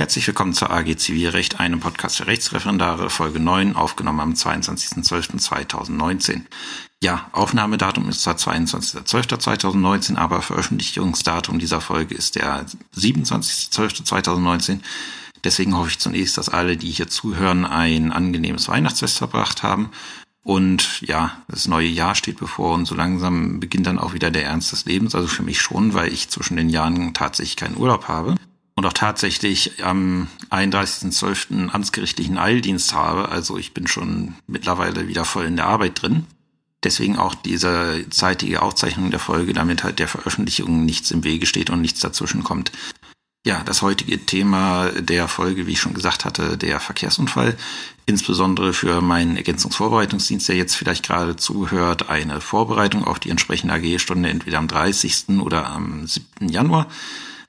Herzlich willkommen zur AG Zivilrecht, einem Podcast für Rechtsreferendare, Folge 9, aufgenommen am 22.12.2019. Ja, Aufnahmedatum ist zwar 22.12.2019, aber Veröffentlichungsdatum dieser Folge ist der 27.12.2019. Deswegen hoffe ich zunächst, dass alle, die hier zuhören, ein angenehmes Weihnachtsfest verbracht haben. Und ja, das neue Jahr steht bevor und so langsam beginnt dann auch wieder der Ernst des Lebens. Also für mich schon, weil ich zwischen den Jahren tatsächlich keinen Urlaub habe und auch tatsächlich am 31.12. amtsgerichtlichen Eildienst habe. Also ich bin schon mittlerweile wieder voll in der Arbeit drin. Deswegen auch diese zeitige Aufzeichnung der Folge, damit halt der Veröffentlichung nichts im Wege steht und nichts dazwischen kommt. Ja, das heutige Thema der Folge, wie ich schon gesagt hatte, der Verkehrsunfall. Insbesondere für meinen Ergänzungsvorbereitungsdienst, der jetzt vielleicht gerade zuhört, eine Vorbereitung auf die entsprechende AG-Stunde entweder am 30. oder am 7. Januar.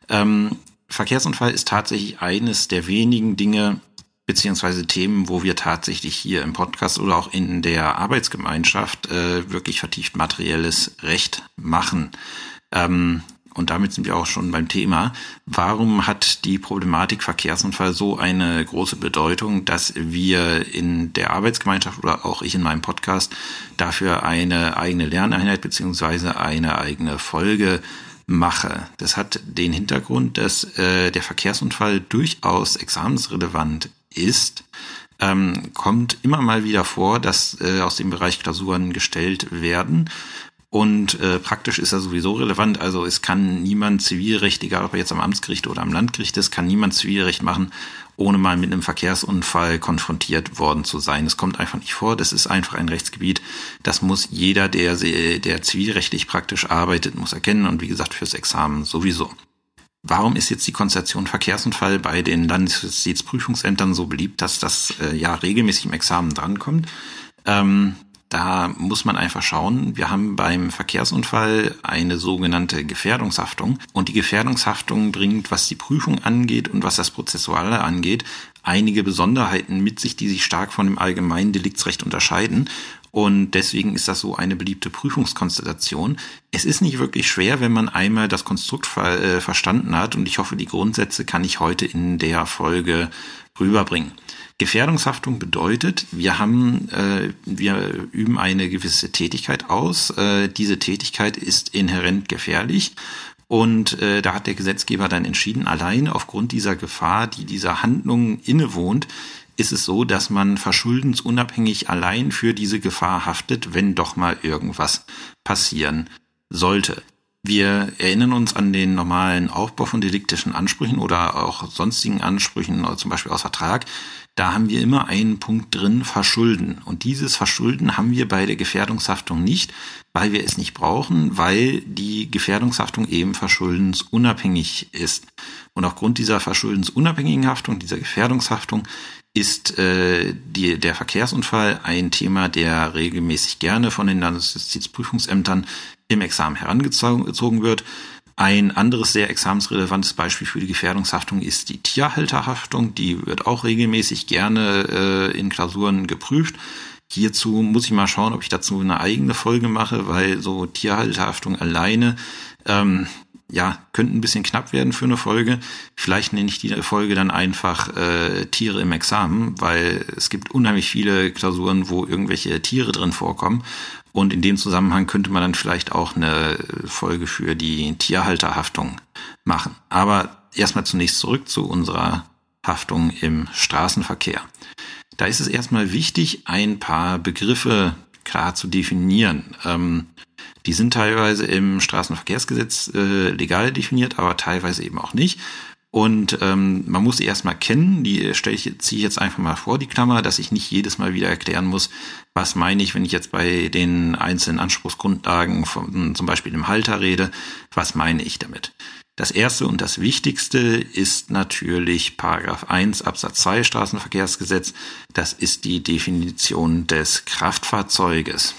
Ähm, Verkehrsunfall ist tatsächlich eines der wenigen Dinge beziehungsweise Themen, wo wir tatsächlich hier im Podcast oder auch in der Arbeitsgemeinschaft äh, wirklich vertieft materielles Recht machen. Ähm, und damit sind wir auch schon beim Thema. Warum hat die Problematik Verkehrsunfall so eine große Bedeutung, dass wir in der Arbeitsgemeinschaft oder auch ich in meinem Podcast dafür eine eigene Lerneinheit beziehungsweise eine eigene Folge mache. Das hat den Hintergrund, dass äh, der Verkehrsunfall durchaus examensrelevant ist. Ähm, kommt immer mal wieder vor, dass äh, aus dem Bereich Klausuren gestellt werden. Und äh, praktisch ist er sowieso relevant. Also es kann niemand Zivilrecht, egal ob er jetzt am Amtsgericht oder am Landgericht ist, kann niemand Zivilrecht machen, ohne mal mit einem Verkehrsunfall konfrontiert worden zu sein. Es kommt einfach nicht vor. Das ist einfach ein Rechtsgebiet. Das muss jeder, der, der zivilrechtlich praktisch arbeitet, muss erkennen. Und wie gesagt, fürs Examen sowieso. Warum ist jetzt die Konstellation Verkehrsunfall bei den Landesjustizprüfungsämtern so beliebt, dass das äh, ja regelmäßig im Examen drankommt? Ähm, da muss man einfach schauen. Wir haben beim Verkehrsunfall eine sogenannte Gefährdungshaftung. Und die Gefährdungshaftung bringt, was die Prüfung angeht und was das Prozessuale angeht, einige Besonderheiten mit sich, die sich stark von dem allgemeinen Deliktsrecht unterscheiden. Und deswegen ist das so eine beliebte Prüfungskonstellation. Es ist nicht wirklich schwer, wenn man einmal das Konstrukt ver äh, verstanden hat. Und ich hoffe, die Grundsätze kann ich heute in der Folge rüberbringen. Gefährdungshaftung bedeutet, wir haben, äh, wir üben eine gewisse Tätigkeit aus. Äh, diese Tätigkeit ist inhärent gefährlich. Und äh, da hat der Gesetzgeber dann entschieden, allein aufgrund dieser Gefahr, die dieser Handlung innewohnt, ist es so, dass man verschuldensunabhängig allein für diese Gefahr haftet, wenn doch mal irgendwas passieren sollte. Wir erinnern uns an den normalen Aufbau von deliktischen Ansprüchen oder auch sonstigen Ansprüchen, zum Beispiel aus Vertrag. Da haben wir immer einen Punkt drin, Verschulden. Und dieses Verschulden haben wir bei der Gefährdungshaftung nicht, weil wir es nicht brauchen, weil die Gefährdungshaftung eben verschuldensunabhängig ist. Und aufgrund dieser verschuldensunabhängigen Haftung, dieser Gefährdungshaftung, ist äh, die, der Verkehrsunfall ein Thema, der regelmäßig gerne von den Landesjustizprüfungsämtern im Examen herangezogen wird. Ein anderes sehr examensrelevantes Beispiel für die Gefährdungshaftung ist die Tierhalterhaftung. Die wird auch regelmäßig gerne äh, in Klausuren geprüft. Hierzu muss ich mal schauen, ob ich dazu eine eigene Folge mache, weil so Tierhalterhaftung alleine ähm, ja, könnte ein bisschen knapp werden für eine Folge. Vielleicht nenne ich die Folge dann einfach äh, Tiere im Examen, weil es gibt unheimlich viele Klausuren, wo irgendwelche Tiere drin vorkommen. Und in dem Zusammenhang könnte man dann vielleicht auch eine Folge für die Tierhalterhaftung machen. Aber erstmal zunächst zurück zu unserer Haftung im Straßenverkehr. Da ist es erstmal wichtig, ein paar Begriffe klar zu definieren. Ähm, die sind teilweise im Straßenverkehrsgesetz äh, legal definiert, aber teilweise eben auch nicht. Und ähm, man muss sie erstmal kennen, die stelle ich, ziehe ich jetzt einfach mal vor, die Klammer, dass ich nicht jedes Mal wieder erklären muss, was meine ich, wenn ich jetzt bei den einzelnen Anspruchsgrundlagen von zum Beispiel dem Halter rede, was meine ich damit. Das erste und das wichtigste ist natürlich Paragraph 1 Absatz 2 Straßenverkehrsgesetz. Das ist die Definition des Kraftfahrzeuges.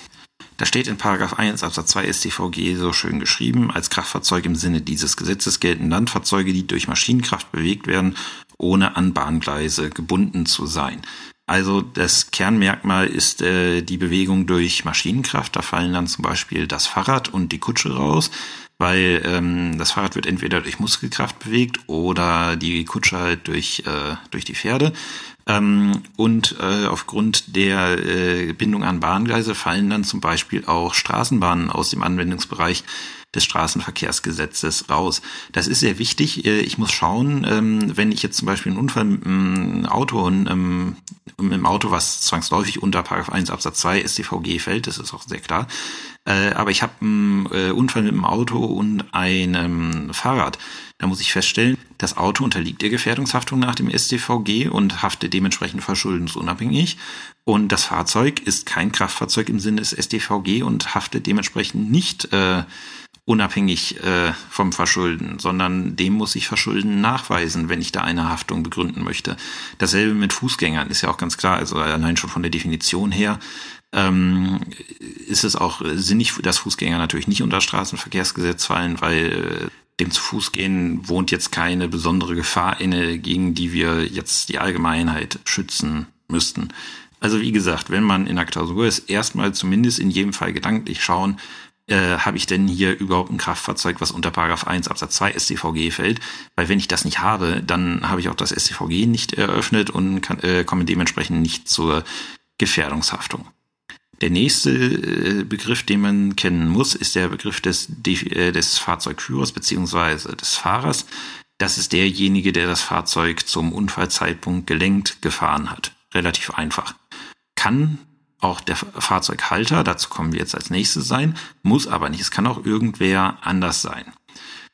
Da steht in Paragraph 1 Absatz 2 StVG so schön geschrieben, als Kraftfahrzeug im Sinne dieses Gesetzes gelten Landfahrzeuge, die durch Maschinenkraft bewegt werden, ohne an Bahngleise gebunden zu sein. Also das Kernmerkmal ist äh, die Bewegung durch Maschinenkraft. Da fallen dann zum Beispiel das Fahrrad und die Kutsche raus, weil ähm, das Fahrrad wird entweder durch Muskelkraft bewegt oder die Kutsche halt durch, äh, durch die Pferde. Ähm, und äh, aufgrund der äh, Bindung an Bahngleise fallen dann zum Beispiel auch Straßenbahnen aus dem Anwendungsbereich des Straßenverkehrsgesetzes raus. Das ist sehr wichtig. Äh, ich muss schauen, ähm, wenn ich jetzt zum Beispiel einen Unfall mit einem Auto und ähm, mit einem Auto, was zwangsläufig unter 1 Absatz 2 StVG fällt, das ist auch sehr klar. Äh, aber ich habe einen äh, Unfall mit einem Auto und einem Fahrrad. Da muss ich feststellen, das Auto unterliegt der Gefährdungshaftung nach dem StVG und haftet dementsprechend verschuldensunabhängig. Und das Fahrzeug ist kein Kraftfahrzeug im Sinne des StVG und haftet dementsprechend nicht äh, unabhängig äh, vom Verschulden, sondern dem muss ich Verschulden nachweisen, wenn ich da eine Haftung begründen möchte. Dasselbe mit Fußgängern ist ja auch ganz klar, also allein schon von der Definition her ähm, ist es auch sinnig, dass Fußgänger natürlich nicht unter Straßenverkehrsgesetz fallen, weil äh, dem zu Fuß gehen wohnt jetzt keine besondere Gefahr inne, gegen die wir jetzt die Allgemeinheit schützen müssten. Also wie gesagt, wenn man in der Klausur ist, erstmal zumindest in jedem Fall gedanklich schauen, äh, habe ich denn hier überhaupt ein Kraftfahrzeug, was unter Paragraph 1 Absatz 2 StVG fällt? Weil wenn ich das nicht habe, dann habe ich auch das StVG nicht eröffnet und kann, äh, komme dementsprechend nicht zur Gefährdungshaftung. Der nächste äh, Begriff, den man kennen muss, ist der Begriff des, äh, des Fahrzeugführers beziehungsweise des Fahrers. Das ist derjenige, der das Fahrzeug zum Unfallzeitpunkt gelenkt gefahren hat. Relativ einfach. Kann auch der Fahrzeughalter, dazu kommen wir jetzt als nächstes sein, muss aber nicht. Es kann auch irgendwer anders sein.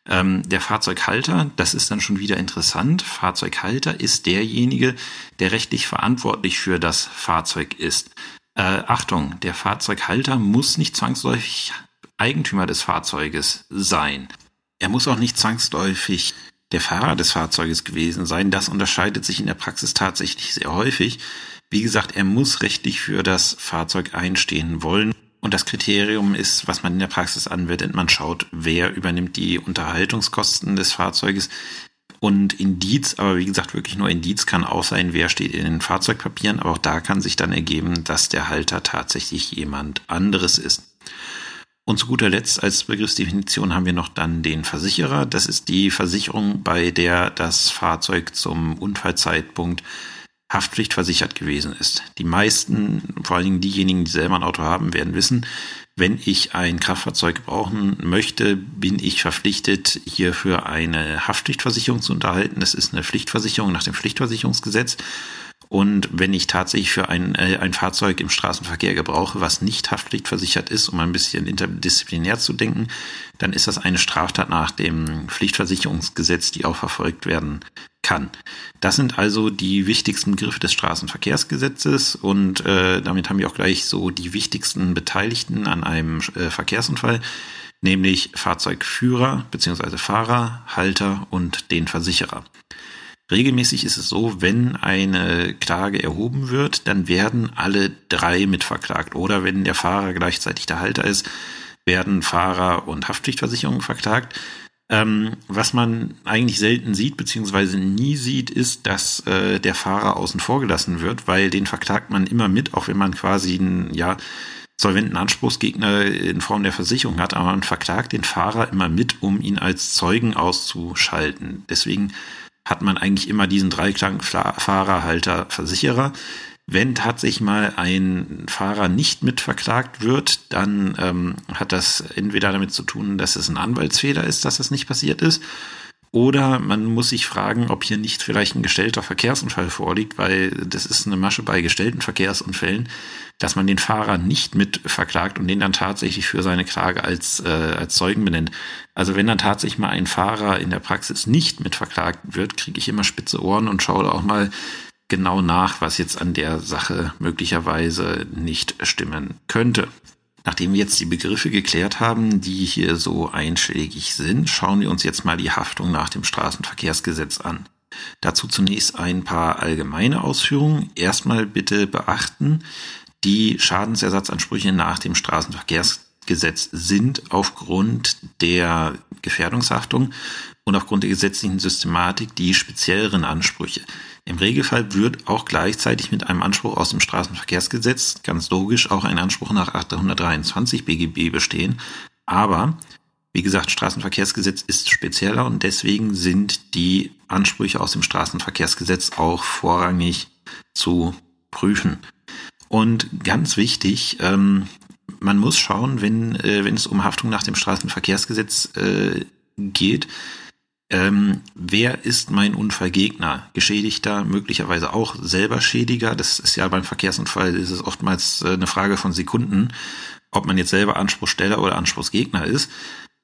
Ähm, der Fahrzeughalter, das ist dann schon wieder interessant. Fahrzeughalter ist derjenige, der rechtlich verantwortlich für das Fahrzeug ist. Äh, Achtung, der Fahrzeughalter muss nicht zwangsläufig Eigentümer des Fahrzeuges sein. Er muss auch nicht zwangsläufig der Fahrer des Fahrzeuges gewesen sein. Das unterscheidet sich in der Praxis tatsächlich sehr häufig. Wie gesagt, er muss rechtlich für das Fahrzeug einstehen wollen. Und das Kriterium ist, was man in der Praxis anwendet. Man schaut, wer übernimmt die Unterhaltungskosten des Fahrzeuges. Und Indiz, aber wie gesagt, wirklich nur Indiz kann auch sein, wer steht in den Fahrzeugpapieren. Aber auch da kann sich dann ergeben, dass der Halter tatsächlich jemand anderes ist. Und zu guter Letzt als Begriffsdefinition haben wir noch dann den Versicherer. Das ist die Versicherung, bei der das Fahrzeug zum Unfallzeitpunkt haftpflichtversichert gewesen ist. Die meisten, vor allen Dingen diejenigen, die selber ein Auto haben, werden wissen, wenn ich ein Kraftfahrzeug gebrauchen möchte, bin ich verpflichtet, hierfür eine Haftpflichtversicherung zu unterhalten. Das ist eine Pflichtversicherung nach dem Pflichtversicherungsgesetz. Und wenn ich tatsächlich für ein, äh, ein Fahrzeug im Straßenverkehr gebrauche, was nicht haftpflichtversichert ist, um ein bisschen interdisziplinär zu denken, dann ist das eine Straftat nach dem Pflichtversicherungsgesetz, die auch verfolgt werden kann. Das sind also die wichtigsten Begriffe des Straßenverkehrsgesetzes und äh, damit haben wir auch gleich so die wichtigsten Beteiligten an einem äh, Verkehrsunfall, nämlich Fahrzeugführer bzw. Fahrer, Halter und den Versicherer. Regelmäßig ist es so, wenn eine Klage erhoben wird, dann werden alle drei mitverklagt. Oder wenn der Fahrer gleichzeitig der Halter ist, werden Fahrer und Haftpflichtversicherung verklagt. Ähm, was man eigentlich selten sieht, beziehungsweise nie sieht, ist, dass äh, der Fahrer außen vor gelassen wird, weil den verklagt man immer mit, auch wenn man quasi einen, ja, solventen Anspruchsgegner in Form der Versicherung hat, aber man verklagt den Fahrer immer mit, um ihn als Zeugen auszuschalten. Deswegen hat man eigentlich immer diesen Dreiklang Fahrer, Halter, Versicherer. Wenn tatsächlich mal ein Fahrer nicht mitverklagt wird, dann ähm, hat das entweder damit zu tun, dass es ein Anwaltsfehler ist, dass das nicht passiert ist, oder man muss sich fragen, ob hier nicht vielleicht ein gestellter Verkehrsunfall vorliegt, weil das ist eine Masche bei gestellten Verkehrsunfällen, dass man den Fahrer nicht mit verklagt und den dann tatsächlich für seine Klage als, äh, als Zeugen benennt. Also wenn dann tatsächlich mal ein Fahrer in der Praxis nicht mit verklagt wird, kriege ich immer spitze Ohren und schaue auch mal genau nach, was jetzt an der Sache möglicherweise nicht stimmen könnte. Nachdem wir jetzt die Begriffe geklärt haben, die hier so einschlägig sind, schauen wir uns jetzt mal die Haftung nach dem Straßenverkehrsgesetz an. Dazu zunächst ein paar allgemeine Ausführungen. Erstmal bitte beachten, die Schadensersatzansprüche nach dem Straßenverkehrsgesetz sind aufgrund der Gefährdungshaftung und aufgrund der gesetzlichen Systematik die spezielleren Ansprüche. Im Regelfall wird auch gleichzeitig mit einem Anspruch aus dem Straßenverkehrsgesetz ganz logisch auch ein Anspruch nach 823 BGB bestehen. Aber wie gesagt, Straßenverkehrsgesetz ist spezieller und deswegen sind die Ansprüche aus dem Straßenverkehrsgesetz auch vorrangig zu prüfen. Und ganz wichtig, ähm, man muss schauen, wenn, äh, wenn es um Haftung nach dem Straßenverkehrsgesetz äh, geht, ähm, wer ist mein Unfallgegner? Geschädigter, möglicherweise auch selber Schädiger. Das ist ja beim Verkehrsunfall ist es oftmals äh, eine Frage von Sekunden, ob man jetzt selber Anspruchsteller oder Anspruchsgegner ist.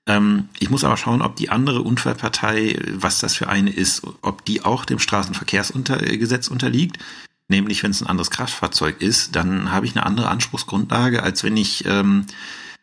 Ähm, ich muss aber schauen, ob die andere Unfallpartei, was das für eine ist, ob die auch dem Straßenverkehrsgesetz unterliegt. Nämlich, wenn es ein anderes Kraftfahrzeug ist, dann habe ich eine andere Anspruchsgrundlage, als wenn ich ähm,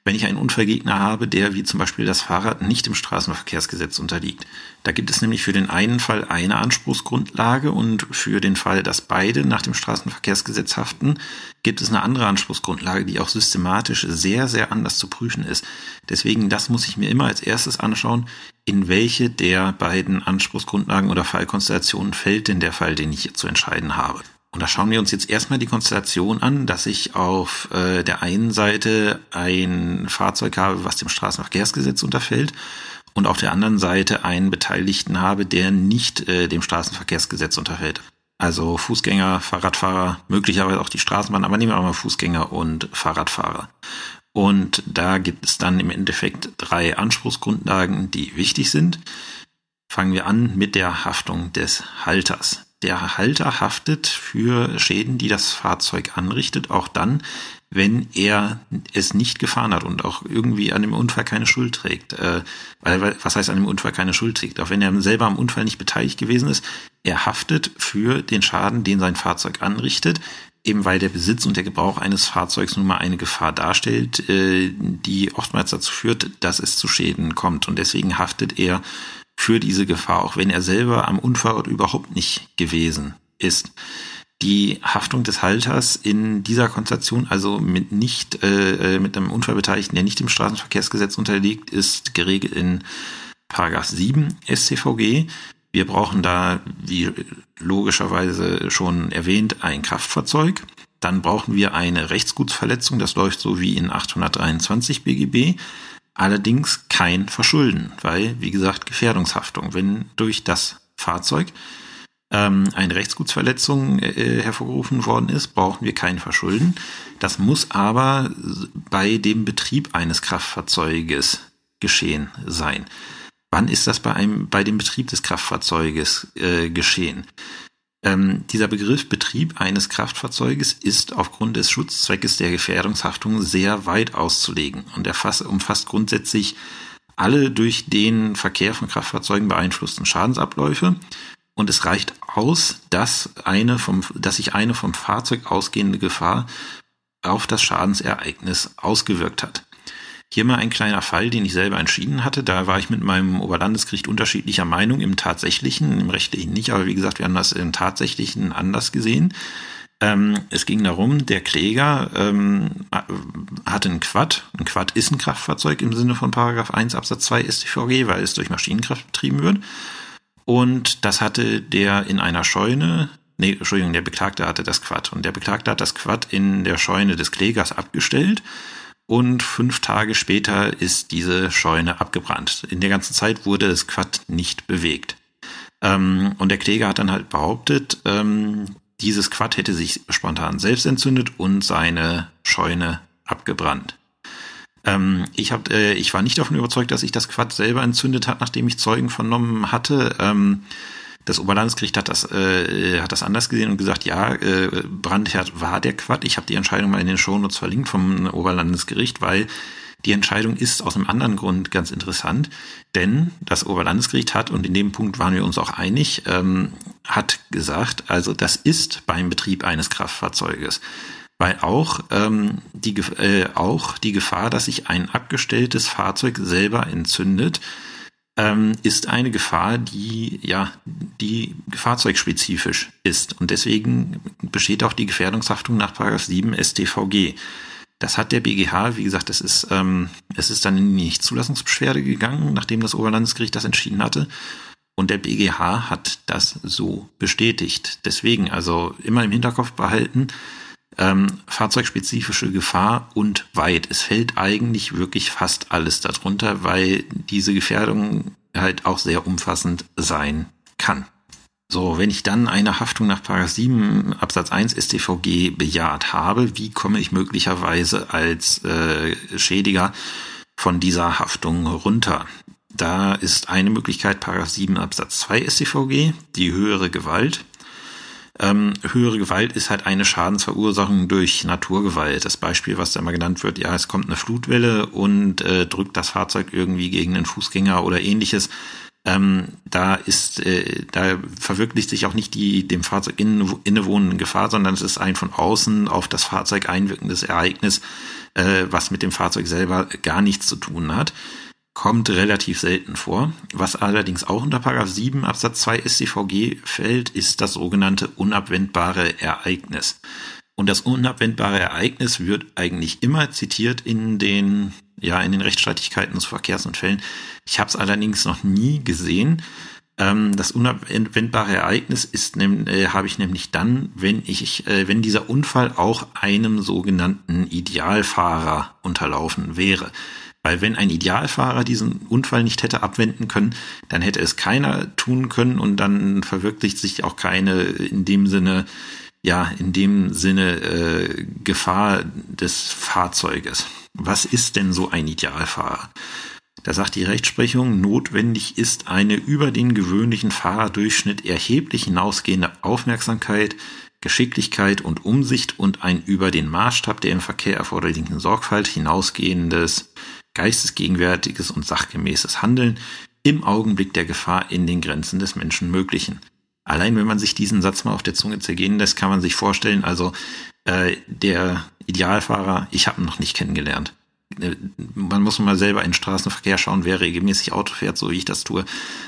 wenn ich einen Unfallgegner habe, der wie zum Beispiel das Fahrrad nicht dem Straßenverkehrsgesetz unterliegt. Da gibt es nämlich für den einen Fall eine Anspruchsgrundlage und für den Fall, dass beide nach dem Straßenverkehrsgesetz haften, gibt es eine andere Anspruchsgrundlage, die auch systematisch sehr, sehr anders zu prüfen ist. Deswegen, das muss ich mir immer als erstes anschauen, in welche der beiden Anspruchsgrundlagen oder Fallkonstellationen fällt denn der Fall, den ich zu entscheiden habe. Und da schauen wir uns jetzt erstmal die Konstellation an, dass ich auf äh, der einen Seite ein Fahrzeug habe, was dem Straßenverkehrsgesetz unterfällt und auf der anderen Seite einen Beteiligten habe, der nicht äh, dem Straßenverkehrsgesetz unterfällt. Also Fußgänger, Fahrradfahrer, möglicherweise auch die Straßenbahn, aber nehmen wir mal Fußgänger und Fahrradfahrer. Und da gibt es dann im Endeffekt drei Anspruchsgrundlagen, die wichtig sind. Fangen wir an mit der Haftung des Halters. Der Halter haftet für Schäden, die das Fahrzeug anrichtet, auch dann, wenn er es nicht gefahren hat und auch irgendwie an dem Unfall keine Schuld trägt. Äh, was heißt an dem Unfall keine Schuld trägt? Auch wenn er selber am Unfall nicht beteiligt gewesen ist, er haftet für den Schaden, den sein Fahrzeug anrichtet, eben weil der Besitz und der Gebrauch eines Fahrzeugs nun mal eine Gefahr darstellt, äh, die oftmals dazu führt, dass es zu Schäden kommt. Und deswegen haftet er für diese Gefahr, auch wenn er selber am Unfallort überhaupt nicht gewesen ist. Die Haftung des Halters in dieser Konstellation, also mit nicht äh, mit einem Unfallbeteiligten, der nicht dem Straßenverkehrsgesetz unterliegt, ist geregelt in Paragraph 7 StVG. Wir brauchen da, wie logischerweise schon erwähnt, ein Kraftfahrzeug. Dann brauchen wir eine Rechtsgutsverletzung, das läuft so wie in 823 BGB. Allerdings kein Verschulden, weil, wie gesagt, Gefährdungshaftung. Wenn durch das Fahrzeug ähm, eine Rechtsgutsverletzung äh, hervorgerufen worden ist, brauchen wir kein Verschulden. Das muss aber bei dem Betrieb eines Kraftfahrzeuges geschehen sein. Wann ist das bei einem, bei dem Betrieb des Kraftfahrzeuges äh, geschehen? Ähm, dieser Begriff Betrieb eines Kraftfahrzeuges ist aufgrund des Schutzzweckes der Gefährdungshaftung sehr weit auszulegen und erfasst, umfasst grundsätzlich alle durch den Verkehr von Kraftfahrzeugen beeinflussten Schadensabläufe. Und es reicht aus, dass eine vom, dass sich eine vom Fahrzeug ausgehende Gefahr auf das Schadensereignis ausgewirkt hat. Hier mal ein kleiner Fall, den ich selber entschieden hatte. Da war ich mit meinem Oberlandesgericht unterschiedlicher Meinung im tatsächlichen, im rechtlichen nicht, aber wie gesagt, wir haben das im tatsächlichen anders gesehen. Ähm, es ging darum, der Kläger ähm, hatte ein Quad. Ein Quad ist ein Kraftfahrzeug im Sinne von Paragraph 1 Absatz 2 StVG, weil es durch Maschinenkraft betrieben wird. Und das hatte der in einer Scheune, nee, Entschuldigung, der Beklagte hatte das Quad. Und der Beklagte hat das Quad in der Scheune des Klägers abgestellt und fünf Tage später ist diese Scheune abgebrannt. In der ganzen Zeit wurde das Quad nicht bewegt. Ähm, und der Kläger hat dann halt behauptet, ähm, dieses Quad hätte sich spontan selbst entzündet und seine Scheune abgebrannt. Ähm, ich, hab, äh, ich war nicht davon überzeugt, dass sich das Quad selber entzündet hat, nachdem ich Zeugen vernommen hatte. Das Oberlandesgericht hat das, äh, hat das anders gesehen und gesagt, ja, äh, Brandherd war der Quad. Ich habe die Entscheidung mal in den Shownotes verlinkt vom Oberlandesgericht, weil die Entscheidung ist aus einem anderen Grund ganz interessant, denn das Oberlandesgericht hat, und in dem Punkt waren wir uns auch einig, ähm, hat gesagt, also das ist beim Betrieb eines Kraftfahrzeuges, weil auch, ähm, die, äh, auch die Gefahr, dass sich ein abgestelltes Fahrzeug selber entzündet, ähm, ist eine Gefahr, die ja die fahrzeugspezifisch ist und deswegen besteht auch die Gefährdungshaftung nach 7 StVG. Das hat der BGH, wie gesagt, es ist, ähm, es ist dann in die Nichtzulassungsbeschwerde gegangen, nachdem das Oberlandesgericht das entschieden hatte. Und der BGH hat das so bestätigt. Deswegen also immer im Hinterkopf behalten, ähm, fahrzeugspezifische Gefahr und weit. Es fällt eigentlich wirklich fast alles darunter, weil diese Gefährdung halt auch sehr umfassend sein kann. So, wenn ich dann eine Haftung nach 7 Absatz 1 StVG bejaht habe, wie komme ich möglicherweise als äh, Schädiger von dieser Haftung runter? Da ist eine Möglichkeit 7 Absatz 2 StVG, die höhere Gewalt. Ähm, höhere Gewalt ist halt eine Schadensverursachung durch Naturgewalt. Das Beispiel, was da mal genannt wird, ja, es kommt eine Flutwelle und äh, drückt das Fahrzeug irgendwie gegen einen Fußgänger oder ähnliches. Ähm, da ist, äh, da verwirklicht sich auch nicht die dem Fahrzeug innewohnende Gefahr, sondern es ist ein von außen auf das Fahrzeug einwirkendes Ereignis, äh, was mit dem Fahrzeug selber gar nichts zu tun hat kommt relativ selten vor. Was allerdings auch unter Paragraph 7 Absatz 2 StVG fällt, ist das sogenannte unabwendbare Ereignis. Und das unabwendbare Ereignis wird eigentlich immer zitiert in den, ja, in den Rechtsstreitigkeiten zu Verkehrsunfällen. Ich habe es allerdings noch nie gesehen. Ähm, das unabwendbare Ereignis ist, äh, habe ich nämlich dann, wenn ich, äh, wenn dieser Unfall auch einem sogenannten Idealfahrer unterlaufen wäre. Weil wenn ein Idealfahrer diesen Unfall nicht hätte abwenden können, dann hätte es keiner tun können und dann verwirklicht sich auch keine in dem Sinne, ja, in dem Sinne äh, Gefahr des Fahrzeuges. Was ist denn so ein Idealfahrer? Da sagt die Rechtsprechung, notwendig ist eine über den gewöhnlichen Fahrerdurchschnitt erheblich hinausgehende Aufmerksamkeit, Geschicklichkeit und Umsicht und ein über den Maßstab der im Verkehr erforderlichen Sorgfalt hinausgehendes geistesgegenwärtiges und sachgemäßes Handeln im Augenblick der Gefahr in den Grenzen des Menschenmöglichen. Allein wenn man sich diesen Satz mal auf der Zunge zergehen lässt, kann man sich vorstellen, also äh, der Idealfahrer, ich habe ihn noch nicht kennengelernt. Äh, man muss mal selber in den Straßenverkehr schauen, wer regelmäßig Auto fährt, so wie ich das tue,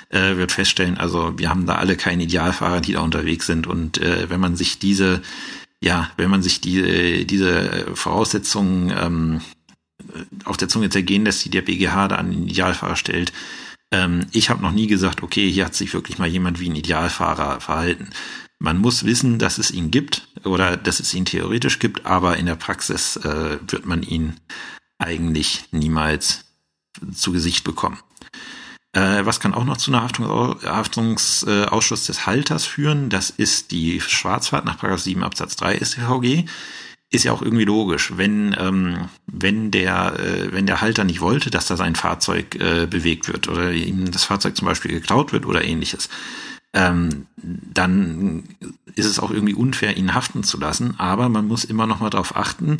äh, wird feststellen, also wir haben da alle keine Idealfahrer, die da unterwegs sind. Und äh, wenn man sich diese, ja, wenn man sich die, diese Voraussetzungen ähm, auf der Zunge zergehen lässt, die der BGH da an den Idealfahrer stellt. Ähm, ich habe noch nie gesagt, okay, hier hat sich wirklich mal jemand wie ein Idealfahrer verhalten. Man muss wissen, dass es ihn gibt oder dass es ihn theoretisch gibt, aber in der Praxis äh, wird man ihn eigentlich niemals zu Gesicht bekommen. Äh, was kann auch noch zu einer Haftung, Haftungsausschuss des Halters führen? Das ist die Schwarzfahrt nach 7 Absatz 3 StVG ist ja auch irgendwie logisch, wenn ähm, wenn der äh, wenn der Halter nicht wollte, dass da sein Fahrzeug äh, bewegt wird oder ihm das Fahrzeug zum Beispiel geklaut wird oder ähnliches, ähm, dann ist es auch irgendwie unfair, ihn haften zu lassen. Aber man muss immer noch mal darauf achten.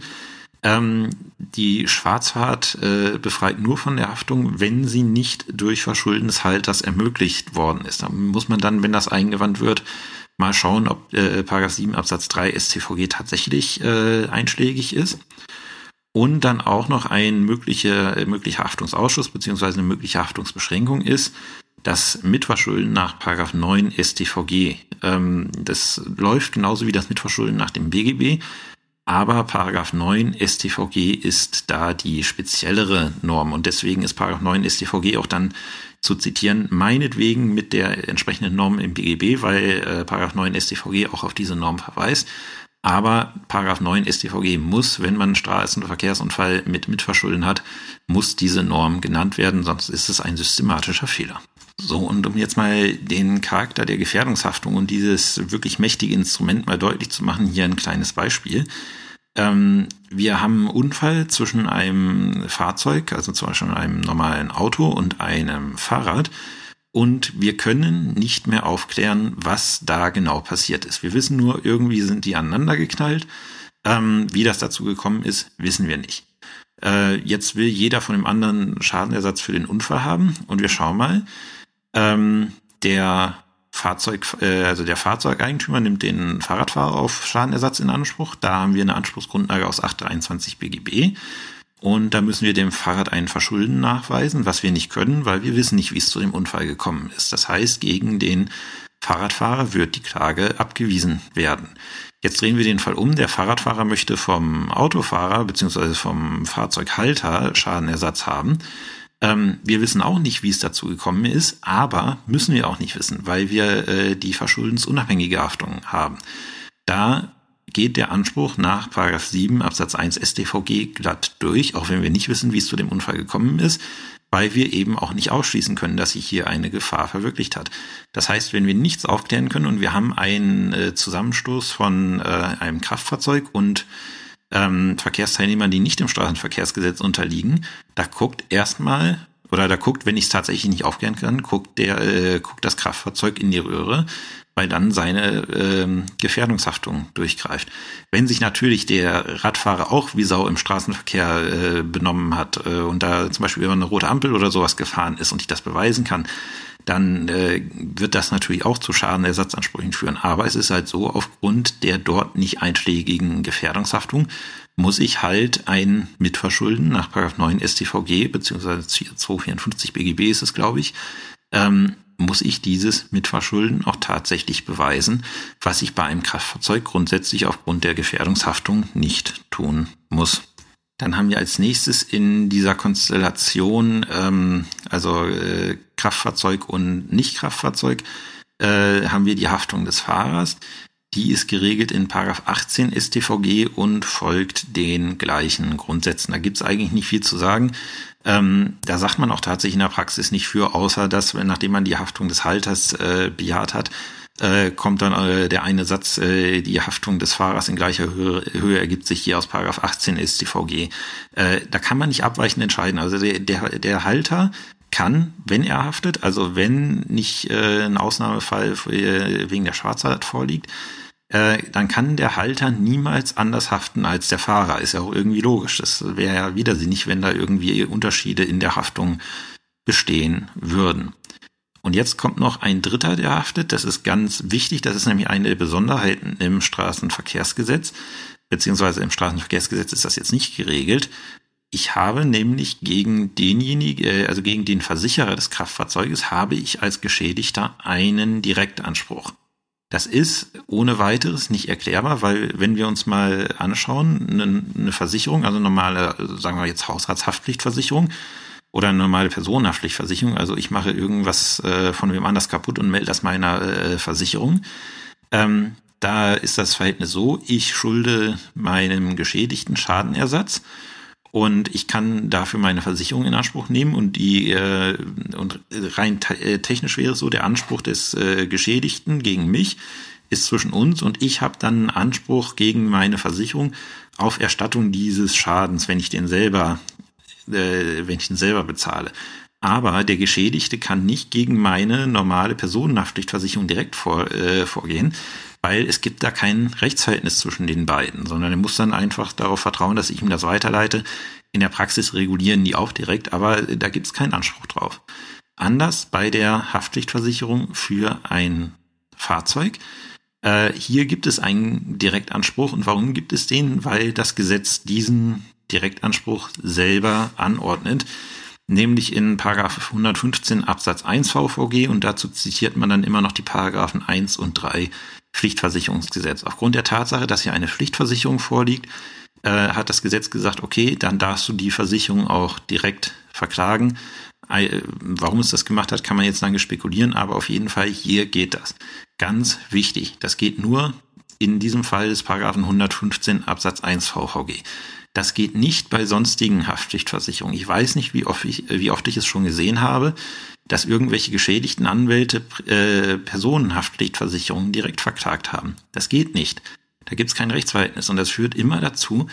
Ähm, die Schwarzfahrt äh, befreit nur von der Haftung, wenn sie nicht durch Verschulden des Halters ermöglicht worden ist. Da muss man dann, wenn das eingewandt wird, mal schauen, ob äh, Paragraph 7 Absatz 3 StVG tatsächlich äh, einschlägig ist. Und dann auch noch ein möglicher, äh, möglicher Haftungsausschuss beziehungsweise eine mögliche Haftungsbeschränkung ist, das Mitverschulden nach Paragraph 9 StVG. Ähm, das läuft genauso wie das Mitverschulden nach dem BGB. Aber Paragraph 9 StVG ist da die speziellere Norm und deswegen ist Paragraph 9 StVG auch dann zu zitieren, meinetwegen mit der entsprechenden Norm im BGB, weil äh, Paragraph 9 StVG auch auf diese Norm verweist. Aber Paragraph 9 StVG muss, wenn man einen Straßenverkehrsunfall mit Mitverschulden hat, muss diese Norm genannt werden, sonst ist es ein systematischer Fehler. So, und um jetzt mal den Charakter der Gefährdungshaftung und dieses wirklich mächtige Instrument mal deutlich zu machen, hier ein kleines Beispiel. Ähm, wir haben einen Unfall zwischen einem Fahrzeug, also zum Beispiel einem normalen Auto und einem Fahrrad. Und wir können nicht mehr aufklären, was da genau passiert ist. Wir wissen nur, irgendwie sind die aneinander geknallt. Ähm, wie das dazu gekommen ist, wissen wir nicht. Äh, jetzt will jeder von dem anderen Schadenersatz für den Unfall haben. Und wir schauen mal. Ähm, der Fahrzeug, äh, also der Fahrzeugeigentümer nimmt den Fahrradfahrer auf Schadenersatz in Anspruch. Da haben wir eine Anspruchsgrundlage aus 823 BGB. Und da müssen wir dem Fahrrad einen Verschulden nachweisen, was wir nicht können, weil wir wissen nicht, wie es zu dem Unfall gekommen ist. Das heißt, gegen den Fahrradfahrer wird die Klage abgewiesen werden. Jetzt drehen wir den Fall um. Der Fahrradfahrer möchte vom Autofahrer bzw. vom Fahrzeughalter Schadenersatz haben. Ähm, wir wissen auch nicht, wie es dazu gekommen ist, aber müssen wir auch nicht wissen, weil wir äh, die verschuldensunabhängige Haftung haben. Da geht der Anspruch nach 7 Absatz 1 StVG glatt durch, auch wenn wir nicht wissen, wie es zu dem Unfall gekommen ist weil wir eben auch nicht ausschließen können, dass sich hier eine Gefahr verwirklicht hat. Das heißt, wenn wir nichts aufklären können und wir haben einen äh, Zusammenstoß von äh, einem Kraftfahrzeug und ähm, Verkehrsteilnehmern, die nicht dem Straßenverkehrsgesetz unterliegen, da guckt erstmal oder da guckt, wenn ich es tatsächlich nicht aufklären kann, guckt der äh, guckt das Kraftfahrzeug in die Röhre, weil dann seine ähm, Gefährdungshaftung durchgreift. Wenn sich natürlich der Radfahrer auch wie Sau im Straßenverkehr äh, benommen hat äh, und da zum Beispiel über eine rote Ampel oder sowas gefahren ist und ich das beweisen kann, dann äh, wird das natürlich auch zu Schadenersatzansprüchen führen. Aber es ist halt so, aufgrund der dort nicht einschlägigen Gefährdungshaftung muss ich halt ein Mitverschulden nach 9 StVG beziehungsweise 254 BGB ist es, glaube ich, ähm, muss ich dieses Mitverschulden auch tatsächlich beweisen, was ich bei einem Kraftfahrzeug grundsätzlich aufgrund der Gefährdungshaftung nicht tun muss. Dann haben wir als nächstes in dieser Konstellation, ähm, also äh, Kraftfahrzeug und Nicht-Kraftfahrzeug, äh, haben wir die Haftung des Fahrers. Die ist geregelt in Paragraph 18 StVG und folgt den gleichen Grundsätzen. Da gibt's eigentlich nicht viel zu sagen. Ähm, da sagt man auch tatsächlich in der Praxis nicht für, außer dass, nachdem man die Haftung des Halters äh, bejaht hat, äh, kommt dann äh, der eine Satz, äh, die Haftung des Fahrers in gleicher Höhe, Höhe ergibt sich hier aus Paragraph 18 StVG. Äh, da kann man nicht abweichend entscheiden. Also der, der, der Halter kann, wenn er haftet, also wenn nicht äh, ein Ausnahmefall für, wegen der Schwarzheit vorliegt, äh, dann kann der Halter niemals anders haften als der Fahrer. Ist ja auch irgendwie logisch. Das wäre ja widersinnig, wenn da irgendwie Unterschiede in der Haftung bestehen würden. Und jetzt kommt noch ein Dritter, der haftet. Das ist ganz wichtig. Das ist nämlich eine der Besonderheiten im Straßenverkehrsgesetz. Beziehungsweise im Straßenverkehrsgesetz ist das jetzt nicht geregelt. Ich habe nämlich gegen denjenigen, äh, also gegen den Versicherer des Kraftfahrzeuges, habe ich als Geschädigter einen Direktanspruch. Das ist ohne weiteres nicht erklärbar, weil wenn wir uns mal anschauen, eine, Versicherung, also normale, sagen wir jetzt Hausratshaftpflichtversicherung oder eine normale Personenhaftpflichtversicherung, also ich mache irgendwas äh, von wem anders kaputt und melde das meiner äh, Versicherung, ähm, da ist das Verhältnis so, ich schulde meinem Geschädigten Schadenersatz und ich kann dafür meine Versicherung in Anspruch nehmen und die äh, und rein äh, technisch wäre es so, der Anspruch des äh, Geschädigten gegen mich ist zwischen uns und ich habe dann Anspruch gegen meine Versicherung auf Erstattung dieses Schadens, wenn ich den selber, äh, wenn ich den selber bezahle. Aber der Geschädigte kann nicht gegen meine normale Personenhaftpflichtversicherung direkt vor, äh, vorgehen, weil es gibt da kein Rechtsverhältnis zwischen den beiden, sondern er muss dann einfach darauf vertrauen, dass ich ihm das weiterleite. In der Praxis regulieren die auch direkt, aber da gibt es keinen Anspruch drauf. Anders bei der Haftpflichtversicherung für ein Fahrzeug. Äh, hier gibt es einen Direktanspruch. Und warum gibt es den? Weil das Gesetz diesen Direktanspruch selber anordnet nämlich in Paragraph 115 Absatz 1 VVG und dazu zitiert man dann immer noch die Paragraphen 1 und 3 Pflichtversicherungsgesetz. Aufgrund der Tatsache, dass hier eine Pflichtversicherung vorliegt, äh, hat das Gesetz gesagt, okay, dann darfst du die Versicherung auch direkt verklagen. Äh, warum es das gemacht hat, kann man jetzt lange spekulieren, aber auf jeden Fall hier geht das. Ganz wichtig, das geht nur in diesem Fall des Paragraphen 115 Absatz 1 VVG. Das geht nicht bei sonstigen Haftpflichtversicherungen. Ich weiß nicht, wie oft ich, wie oft ich es schon gesehen habe dass irgendwelche geschädigten Anwälte äh, Personenhaftpflichtversicherungen direkt verklagt haben. Das geht nicht. Da gibt es kein Rechtsverhältnis und das führt immer dazu,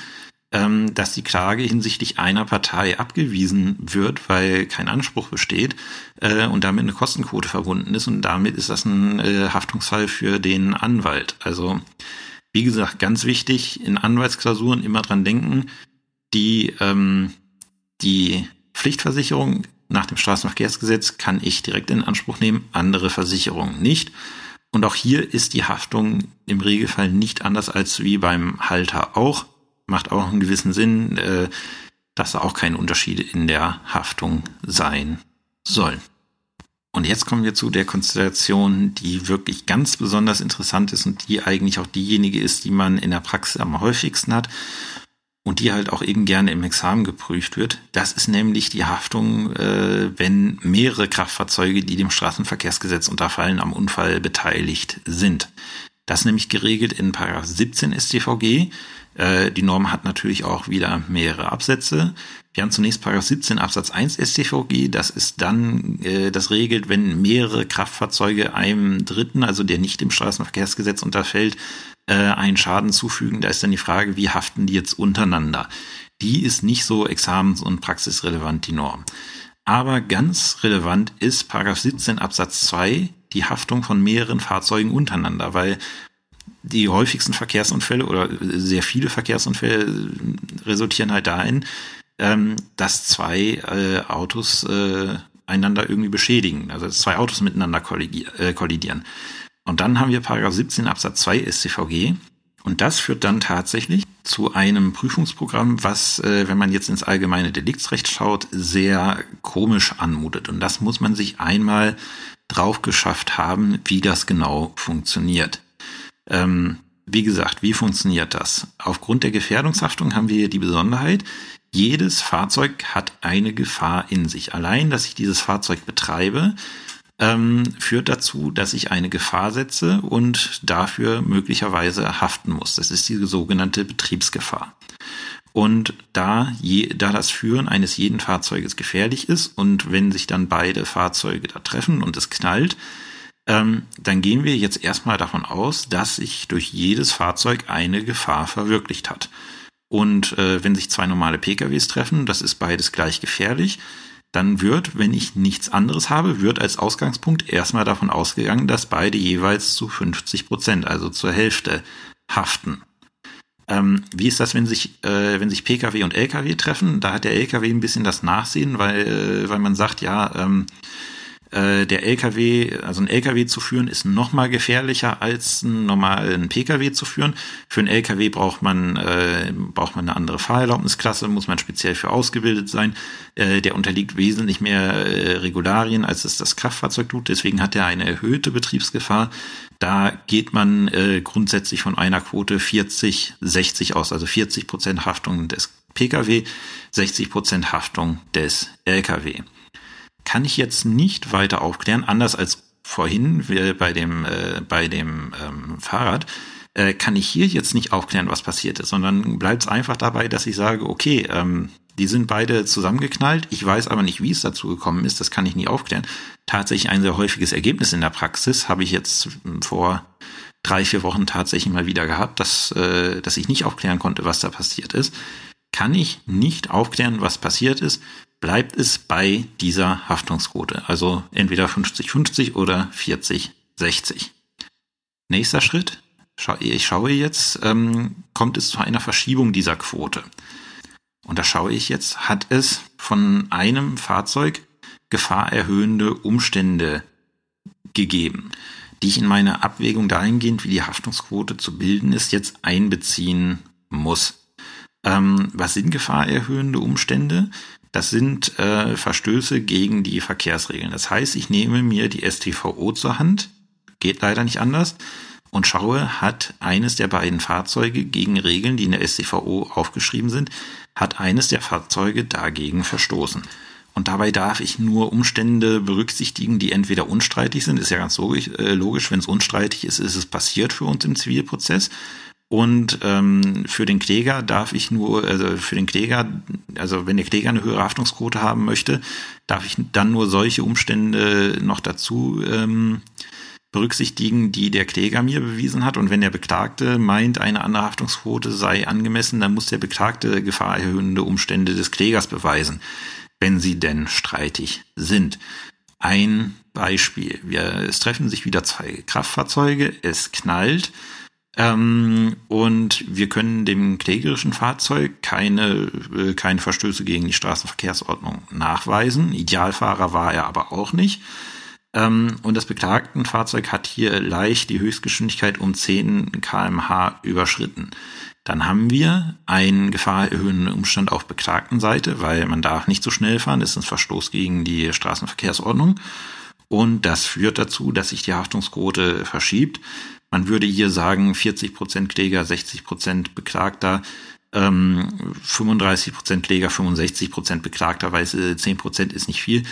ähm, dass die Klage hinsichtlich einer Partei abgewiesen wird, weil kein Anspruch besteht äh, und damit eine Kostenquote verbunden ist und damit ist das ein äh, Haftungsfall für den Anwalt. Also wie gesagt, ganz wichtig, in Anwaltsklausuren immer dran denken, die, ähm, die Pflichtversicherung nach dem Straßenverkehrsgesetz kann ich direkt in Anspruch nehmen, andere Versicherungen nicht. Und auch hier ist die Haftung im Regelfall nicht anders als wie beim Halter auch. Macht auch einen gewissen Sinn, äh, dass da auch keine Unterschiede in der Haftung sein sollen. Und jetzt kommen wir zu der Konstellation, die wirklich ganz besonders interessant ist und die eigentlich auch diejenige ist, die man in der Praxis am häufigsten hat und die halt auch eben gerne im Examen geprüft wird. Das ist nämlich die Haftung, äh, wenn mehrere Kraftfahrzeuge, die dem Straßenverkehrsgesetz unterfallen, am Unfall beteiligt sind. Das nämlich geregelt in Paragraph 17 StVG. Äh, die Norm hat natürlich auch wieder mehrere Absätze. Wir haben zunächst Paragraph 17 Absatz 1 StVG. Das ist dann, äh, das regelt, wenn mehrere Kraftfahrzeuge einem Dritten, also der nicht im Straßenverkehrsgesetz unterfällt, äh, einen Schaden zufügen. Da ist dann die Frage, wie haften die jetzt untereinander? Die ist nicht so examens- und praxisrelevant, die Norm. Aber ganz relevant ist Paragraph 17 Absatz 2 die Haftung von mehreren Fahrzeugen untereinander, weil die häufigsten Verkehrsunfälle oder sehr viele Verkehrsunfälle resultieren halt dahin, ähm, dass zwei äh, Autos äh, einander irgendwie beschädigen, also zwei Autos miteinander äh, kollidieren. Und dann haben wir Paragraph 17 Absatz 2 StVG. Und das führt dann tatsächlich zu einem Prüfungsprogramm, was, äh, wenn man jetzt ins allgemeine Deliktsrecht schaut, sehr komisch anmutet. Und das muss man sich einmal drauf geschafft haben, wie das genau funktioniert. Ähm, wie gesagt, wie funktioniert das? Aufgrund der Gefährdungshaftung haben wir hier die Besonderheit, jedes Fahrzeug hat eine Gefahr in sich. Allein, dass ich dieses Fahrzeug betreibe, ähm, führt dazu, dass ich eine Gefahr setze und dafür möglicherweise haften muss. Das ist die sogenannte Betriebsgefahr. Und da, je, da das Führen eines jeden Fahrzeuges gefährlich ist und wenn sich dann beide Fahrzeuge da treffen und es knallt, ähm, dann gehen wir jetzt erstmal davon aus, dass sich durch jedes Fahrzeug eine Gefahr verwirklicht hat. Und äh, wenn sich zwei normale PKWs treffen, das ist beides gleich gefährlich, dann wird, wenn ich nichts anderes habe, wird als Ausgangspunkt erstmal davon ausgegangen, dass beide jeweils zu 50 Prozent, also zur Hälfte, haften. Ähm, wie ist das, wenn sich, äh, wenn sich Pkw und Lkw treffen? Da hat der Lkw ein bisschen das Nachsehen, weil, äh, weil man sagt, ja, ähm, äh, der LKW, also ein LKW zu führen, ist noch mal gefährlicher als einen normalen PKW zu führen. Für einen LKW braucht man äh, braucht man eine andere Fahrerlaubnisklasse, muss man speziell für ausgebildet sein. Äh, der unterliegt wesentlich mehr äh, Regularien, als es das Kraftfahrzeug tut. Deswegen hat er eine erhöhte Betriebsgefahr. Da geht man äh, grundsätzlich von einer Quote 40, 60 aus, also 40 Prozent Haftung des Pkw, 60 Prozent Haftung des Lkw kann ich jetzt nicht weiter aufklären, anders als vorhin bei dem, äh, bei dem ähm, Fahrrad, äh, kann ich hier jetzt nicht aufklären, was passiert ist, sondern bleibt es einfach dabei, dass ich sage, okay, ähm, die sind beide zusammengeknallt, ich weiß aber nicht, wie es dazu gekommen ist, das kann ich nie aufklären. Tatsächlich ein sehr häufiges Ergebnis in der Praxis habe ich jetzt hm, vor drei, vier Wochen tatsächlich mal wieder gehabt, dass, äh, dass ich nicht aufklären konnte, was da passiert ist. Kann ich nicht aufklären, was passiert ist, bleibt es bei dieser Haftungsquote. Also entweder 50-50 oder 40-60. Nächster Schritt. Ich schaue jetzt, ähm, kommt es zu einer Verschiebung dieser Quote. Und da schaue ich jetzt, hat es von einem Fahrzeug gefahrerhöhende Umstände gegeben, die ich in meine Abwägung dahingehend, wie die Haftungsquote zu bilden ist, jetzt einbeziehen muss. Ähm, was sind gefahrerhöhende Umstände? Das sind äh, Verstöße gegen die Verkehrsregeln. Das heißt, ich nehme mir die STVO zur Hand, geht leider nicht anders, und schaue, hat eines der beiden Fahrzeuge gegen Regeln, die in der STVO aufgeschrieben sind, hat eines der Fahrzeuge dagegen verstoßen. Und dabei darf ich nur Umstände berücksichtigen, die entweder unstreitig sind, ist ja ganz logisch, äh, logisch wenn es unstreitig ist, ist es passiert für uns im Zivilprozess. Und ähm, für den Kläger darf ich nur, also für den Kläger, also wenn der Kläger eine höhere Haftungsquote haben möchte, darf ich dann nur solche Umstände noch dazu ähm, berücksichtigen, die der Kläger mir bewiesen hat. Und wenn der Beklagte meint, eine andere Haftungsquote sei angemessen, dann muss der Beklagte gefahrerhöhende Umstände des Klägers beweisen, wenn sie denn streitig sind. Ein Beispiel. Wir, es treffen sich wieder zwei Kraftfahrzeuge, es knallt ähm, und wir können dem klägerischen Fahrzeug keine, äh, keine Verstöße gegen die Straßenverkehrsordnung nachweisen. Idealfahrer war er aber auch nicht. Ähm, und das beklagten Fahrzeug hat hier leicht die Höchstgeschwindigkeit um 10 kmh überschritten. Dann haben wir einen gefahrerhöhenden Umstand auf beklagten Seite, weil man darf nicht so schnell fahren, das ist ein Verstoß gegen die Straßenverkehrsordnung. Und das führt dazu, dass sich die Haftungsquote verschiebt. Man würde hier sagen, 40 Prozent Kläger, 60 Prozent Beklagter, ähm, 35 Prozent Kläger, 65 Prozent Beklagter, weil 10 Prozent ist nicht viel.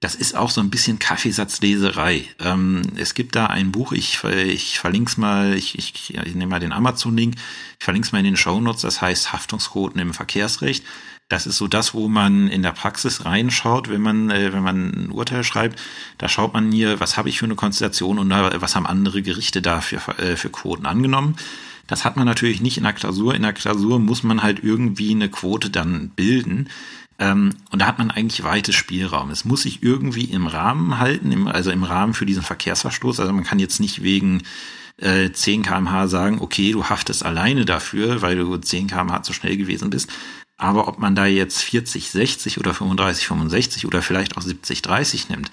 Das ist auch so ein bisschen Kaffeesatzleserei. Ähm, es gibt da ein Buch, ich, ich verlinke es mal, ich, ich, ich nehme mal den Amazon-Link, ich verlinke es mal in den Show Notes, das heißt Haftungsquoten im Verkehrsrecht. Das ist so das, wo man in der Praxis reinschaut, wenn man, äh, wenn man ein Urteil schreibt. Da schaut man hier, was habe ich für eine Konstellation und was haben andere Gerichte da für, äh, für Quoten angenommen. Das hat man natürlich nicht in der Klausur. In der Klausur muss man halt irgendwie eine Quote dann bilden. Ähm, und da hat man eigentlich weites Spielraum. Es muss sich irgendwie im Rahmen halten, im, also im Rahmen für diesen Verkehrsverstoß. Also man kann jetzt nicht wegen äh, 10 kmh sagen, okay, du haftest alleine dafür, weil du 10 kmh zu schnell gewesen bist. Aber ob man da jetzt 40, 60 oder 35, 65 oder vielleicht auch 70, 30 nimmt,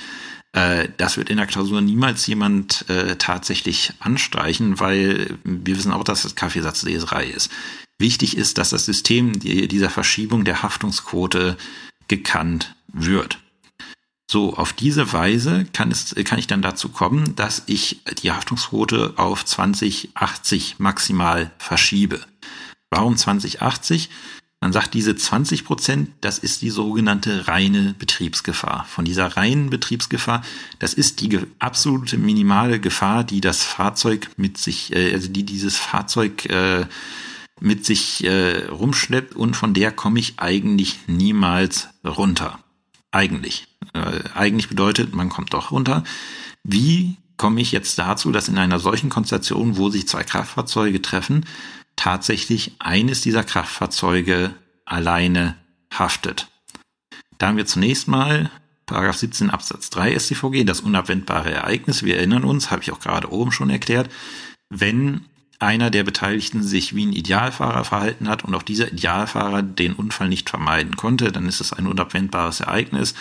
äh, das wird in der Klausur niemals jemand äh, tatsächlich anstreichen, weil wir wissen auch, dass das Kaffeesatzleserei ist. Wichtig ist, dass das System dieser Verschiebung der Haftungsquote gekannt wird. So, auf diese Weise kann es, kann ich dann dazu kommen, dass ich die Haftungsquote auf 2080 maximal verschiebe. Warum 2080? Man sagt, diese 20 Prozent, das ist die sogenannte reine Betriebsgefahr. Von dieser reinen Betriebsgefahr, das ist die absolute minimale Gefahr, die das Fahrzeug mit sich, äh, also die dieses Fahrzeug äh, mit sich äh, rumschleppt und von der komme ich eigentlich niemals runter. Eigentlich. Äh, eigentlich bedeutet, man kommt doch runter. Wie komme ich jetzt dazu, dass in einer solchen Konstellation, wo sich zwei Kraftfahrzeuge treffen, tatsächlich eines dieser Kraftfahrzeuge alleine haftet. Da haben wir zunächst mal Paragraph 17 Absatz 3 StVG, das unabwendbare Ereignis. Wir erinnern uns, habe ich auch gerade oben schon erklärt, wenn einer der Beteiligten sich wie ein Idealfahrer verhalten hat und auch dieser Idealfahrer den Unfall nicht vermeiden konnte, dann ist es ein unabwendbares Ereignis.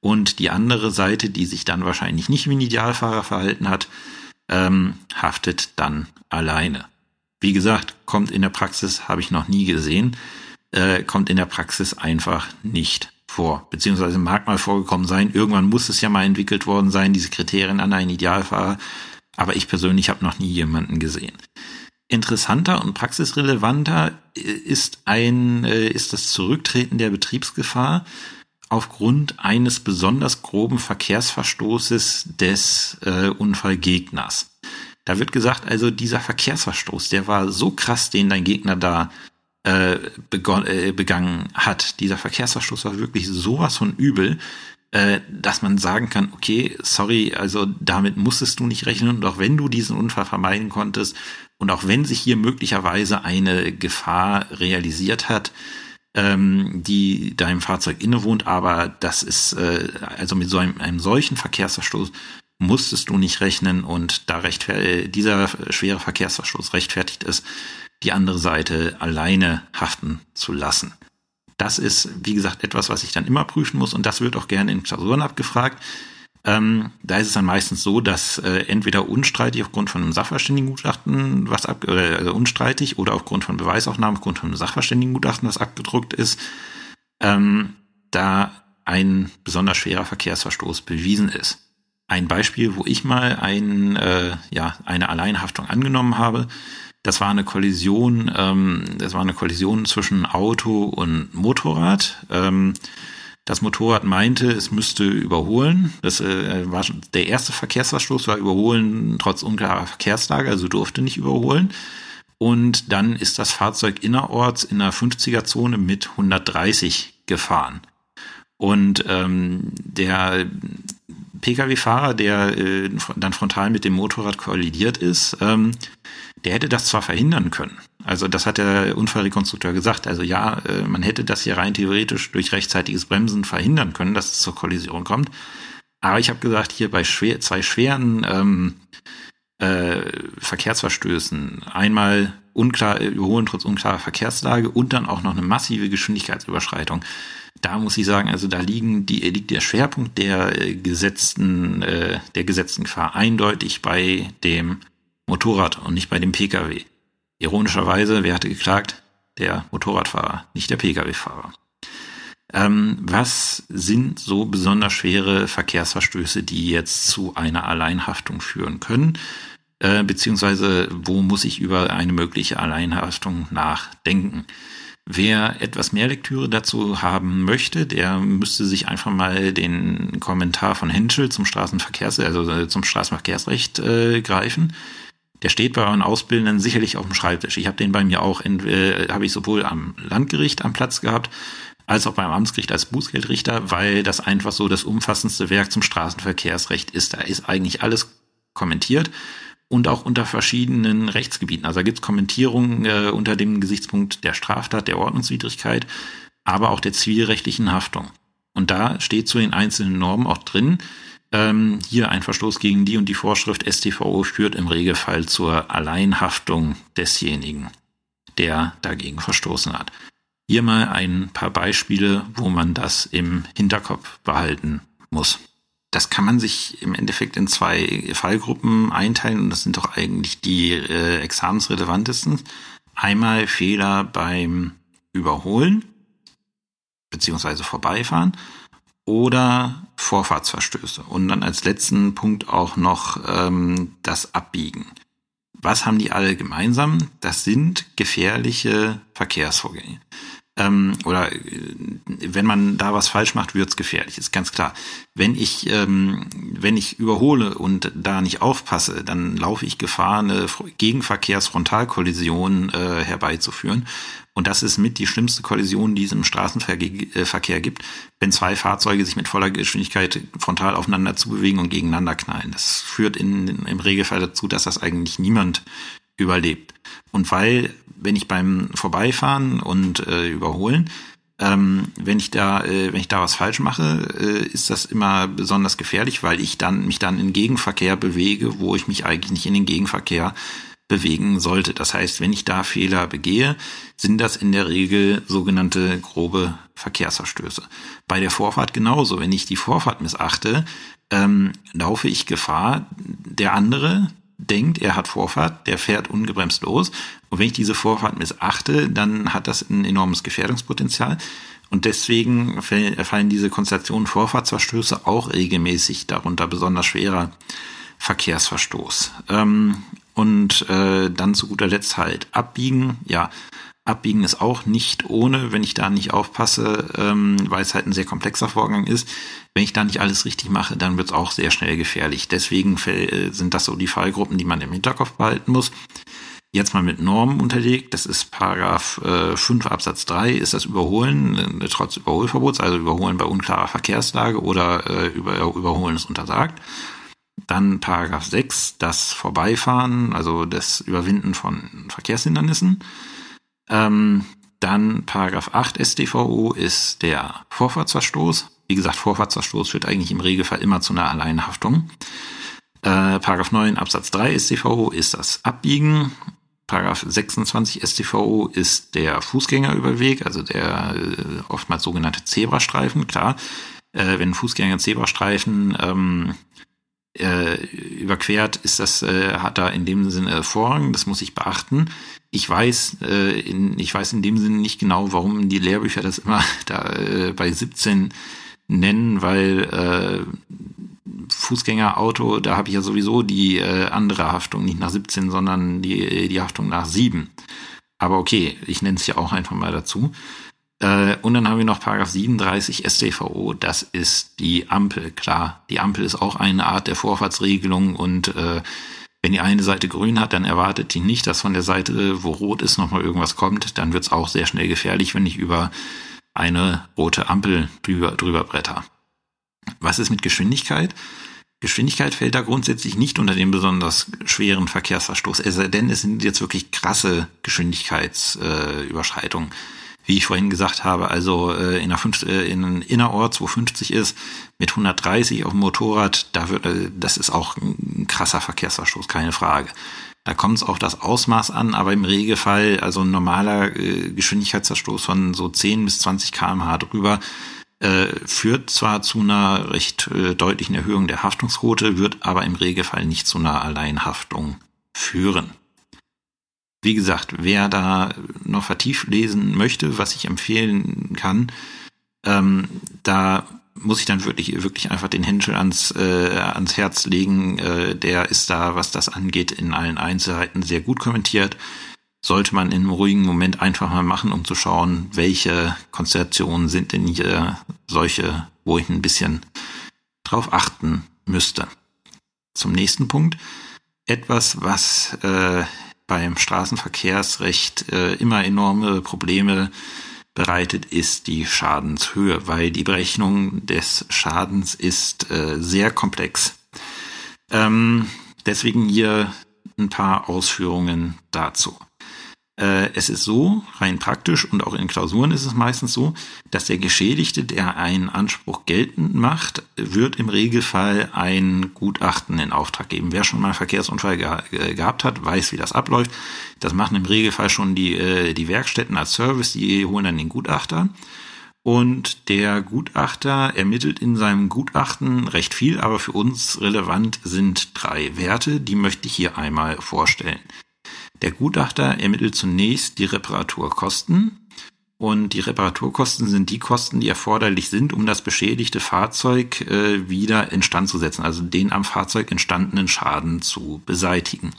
Und die andere Seite, die sich dann wahrscheinlich nicht wie ein Idealfahrer verhalten hat, ähm, haftet dann alleine. Wie gesagt, kommt in der Praxis, habe ich noch nie gesehen, äh, kommt in der Praxis einfach nicht vor. Beziehungsweise mag mal vorgekommen sein, irgendwann muss es ja mal entwickelt worden sein, diese Kriterien an einen Idealfahrer. Aber ich persönlich habe noch nie jemanden gesehen. Interessanter und praxisrelevanter ist ein, äh, ist das Zurücktreten der Betriebsgefahr aufgrund eines besonders groben Verkehrsverstoßes des äh, Unfallgegners. Da wird gesagt, also dieser Verkehrsverstoß, der war so krass, den dein Gegner da äh, äh, begangen hat. Dieser Verkehrsverstoß war wirklich sowas von übel, äh, dass man sagen kann, okay, sorry, also damit musstest du nicht rechnen und auch wenn du diesen Unfall vermeiden konntest und auch wenn sich hier möglicherweise eine Gefahr realisiert hat, ähm, die deinem Fahrzeug innewohnt, aber das ist äh, also mit so einem, einem solchen Verkehrsverstoß musstest du nicht rechnen und da dieser schwere Verkehrsverstoß rechtfertigt es, die andere Seite alleine haften zu lassen. Das ist, wie gesagt, etwas, was ich dann immer prüfen muss und das wird auch gerne in Klausuren abgefragt. Ähm, da ist es dann meistens so, dass äh, entweder unstreitig aufgrund von einem Sachverständigengutachten was ab, äh, also unstreitig oder aufgrund von Beweisaufnahmen aufgrund von einem Sachverständigengutachten, was abgedruckt ist, ähm, da ein besonders schwerer Verkehrsverstoß bewiesen ist. Ein Beispiel, wo ich mal ein, äh, ja, eine Alleinhaftung angenommen habe, das war eine Kollision, ähm, das war eine Kollision zwischen Auto und Motorrad. Ähm, das Motorrad meinte, es müsste überholen. Das äh, war der erste Verkehrsverstoß war überholen trotz unklarer Verkehrslage, also durfte nicht überholen. Und dann ist das Fahrzeug innerorts in der 50er-Zone mit 130 gefahren. Und ähm, der Pkw-Fahrer, der äh, dann frontal mit dem Motorrad kollidiert ist, ähm, der hätte das zwar verhindern können. Also das hat der Unfallrekonstrukteur gesagt. Also ja, äh, man hätte das hier rein theoretisch durch rechtzeitiges Bremsen verhindern können, dass es zur Kollision kommt. Aber ich habe gesagt, hier bei schwer, zwei schweren ähm, äh, Verkehrsverstößen, einmal unklar überholen trotz unklarer Verkehrslage und dann auch noch eine massive Geschwindigkeitsüberschreitung. Da muss ich sagen, also da liegen die, liegt der Schwerpunkt der äh, gesetzten, äh, der gesetzten Gefahr eindeutig bei dem Motorrad und nicht bei dem Pkw. Ironischerweise, wer hatte geklagt? Der Motorradfahrer, nicht der Pkw-Fahrer. Ähm, was sind so besonders schwere Verkehrsverstöße, die jetzt zu einer Alleinhaftung führen können? Äh, beziehungsweise wo muss ich über eine mögliche Alleinhaftung nachdenken? Wer etwas mehr Lektüre dazu haben möchte, der müsste sich einfach mal den Kommentar von Henschel zum Straßenverkehrs, also äh, zum Straßenverkehrsrecht äh, greifen. Der steht bei euren Ausbildenden sicherlich auf dem Schreibtisch. Ich habe den bei mir auch, äh, habe ich sowohl am Landgericht am Platz gehabt, als auch beim Amtsgericht als Bußgeldrichter, weil das einfach so das umfassendste Werk zum Straßenverkehrsrecht ist. Da ist eigentlich alles kommentiert und auch unter verschiedenen Rechtsgebieten. Also da gibt es Kommentierungen äh, unter dem Gesichtspunkt der Straftat, der Ordnungswidrigkeit, aber auch der zivilrechtlichen Haftung. Und da steht zu den einzelnen Normen auch drin, ähm, hier ein Verstoß gegen die und die Vorschrift StVO führt im Regelfall zur Alleinhaftung desjenigen, der dagegen verstoßen hat. Hier mal ein paar Beispiele, wo man das im Hinterkopf behalten muss das kann man sich im Endeffekt in zwei Fallgruppen einteilen und das sind doch eigentlich die äh, examensrelevantesten. Einmal Fehler beim Überholen beziehungsweise Vorbeifahren oder Vorfahrtsverstöße. Und dann als letzten Punkt auch noch ähm, das Abbiegen. Was haben die alle gemeinsam? Das sind gefährliche Verkehrsvorgänge ähm, oder äh, wenn man da was falsch macht, wird's gefährlich, ist ganz klar. Wenn ich, ähm, wenn ich überhole und da nicht aufpasse, dann laufe ich Gefahr, eine Gegenverkehrsfrontalkollision äh, herbeizuführen. Und das ist mit die schlimmste Kollision, die es im Straßenverkehr gibt, wenn zwei Fahrzeuge sich mit voller Geschwindigkeit frontal aufeinander zubewegen und gegeneinander knallen. Das führt in, im Regelfall dazu, dass das eigentlich niemand überlebt. Und weil, wenn ich beim Vorbeifahren und äh, Überholen, ähm, wenn ich da, äh, wenn ich da was falsch mache, äh, ist das immer besonders gefährlich, weil ich dann mich dann in Gegenverkehr bewege, wo ich mich eigentlich nicht in den Gegenverkehr bewegen sollte. Das heißt, wenn ich da Fehler begehe, sind das in der Regel sogenannte grobe Verkehrsverstöße. Bei der Vorfahrt genauso. Wenn ich die Vorfahrt missachte, ähm, laufe ich Gefahr, der andere, denkt, er hat Vorfahrt, der fährt ungebremst los. Und wenn ich diese Vorfahrt missachte, dann hat das ein enormes Gefährdungspotenzial. Und deswegen fallen diese Konstellationen Vorfahrtsverstöße auch regelmäßig darunter, besonders schwerer Verkehrsverstoß. Ähm, und äh, dann zu guter Letzt halt abbiegen. Ja, abbiegen ist auch nicht ohne, wenn ich da nicht aufpasse, ähm, weil es halt ein sehr komplexer Vorgang ist. Wenn ich da nicht alles richtig mache, dann wird es auch sehr schnell gefährlich. Deswegen äh, sind das so die Fallgruppen, die man im Hinterkopf behalten muss. Jetzt mal mit Normen unterlegt. Das ist Paragraph äh, 5 Absatz 3, ist das Überholen äh, trotz Überholverbots, also Überholen bei unklarer Verkehrslage oder äh, über, Überholen ist untersagt. Dann Paragraph 6, das Vorbeifahren, also das Überwinden von Verkehrshindernissen. Ähm, dann Paragraph 8 StVO ist der Vorfahrtsverstoß. Wie gesagt, Vorfahrtsverstoß führt eigentlich im Regelfall immer zu einer Alleinhaftung. Äh, Paragraph 9 Absatz 3 StVO ist das Abbiegen. Paragraph 26 StVO ist der Fußgängerüberweg, also der äh, oftmals sogenannte Zebrastreifen. Klar, äh, wenn Fußgänger Zebrastreifen ähm, äh, überquert, ist das, äh, hat da in dem Sinne Vorrang, das muss ich beachten. Ich weiß, äh, in, ich weiß in dem Sinne nicht genau, warum die Lehrbücher das immer da äh, bei 17 nennen, weil äh, Fußgängerauto, da habe ich ja sowieso die äh, andere Haftung, nicht nach 17, sondern die, die Haftung nach 7. Aber okay, ich nenne es ja auch einfach mal dazu. Äh, und dann haben wir noch Paragraph 37 StVO, das ist die Ampel. Klar, die Ampel ist auch eine Art der Vorfahrtsregelung und äh, wenn die eine Seite grün hat, dann erwartet die nicht, dass von der Seite, wo rot ist, nochmal irgendwas kommt. Dann wird es auch sehr schnell gefährlich, wenn ich über eine rote Ampel drüber, drüber bretter. Was ist mit Geschwindigkeit? Geschwindigkeit fällt da grundsätzlich nicht unter den besonders schweren Verkehrsverstoß, denn, es sind jetzt wirklich krasse Geschwindigkeitsüberschreitungen. Äh, wie ich vorhin gesagt habe, also äh, in, einer fünf, äh, in innerorts, wo 50 ist, mit 130 auf dem Motorrad, da wird, äh, das ist auch ein krasser Verkehrsverstoß, keine Frage. Da kommt es auf das Ausmaß an, aber im Regelfall, also ein normaler äh, Geschwindigkeitsverstoß von so 10 bis 20 kmh drüber, äh, führt zwar zu einer recht äh, deutlichen Erhöhung der Haftungsquote, wird aber im Regelfall nicht zu einer Alleinhaftung führen. Wie gesagt, wer da noch vertieft lesen möchte, was ich empfehlen kann, Ähm, da muss ich dann wirklich, wirklich einfach den Händel ans, äh, ans Herz legen. Äh, der ist da, was das angeht, in allen Einzelheiten sehr gut kommentiert. Sollte man in einem ruhigen Moment einfach mal machen, um zu schauen, welche Konstellationen sind denn hier solche, wo ich ein bisschen drauf achten müsste. Zum nächsten Punkt. Etwas, was äh, beim Straßenverkehrsrecht äh, immer enorme Probleme bereitet, ist die Schadenshöhe, weil die Berechnung des Schadens ist äh, sehr komplex. Ähm, deswegen hier ein paar Ausführungen dazu. Äh, es ist so, rein praktisch und auch in Klausuren ist es meistens so, dass der Geschädigte, der einen Anspruch geltend macht, wird im Regelfall ein Gutachten in Auftrag geben. Wer schon mal einen Verkehrsunfall ge gehabt hat, weiß, wie das abläuft. Das machen im Regelfall schon die, äh, die Werkstätten als Service, die holen dann den Gutachter. Und der Gutachter ermittelt in seinem Gutachten recht viel, aber für uns relevant sind drei Werte, die möchte ich hier einmal vorstellen. Der Gutachter ermittelt zunächst die Reparaturkosten und die Reparaturkosten sind die Kosten, die erforderlich sind, um das beschädigte Fahrzeug äh, wieder instand zu setzen, also den am Fahrzeug entstandenen Schaden zu beseitigen.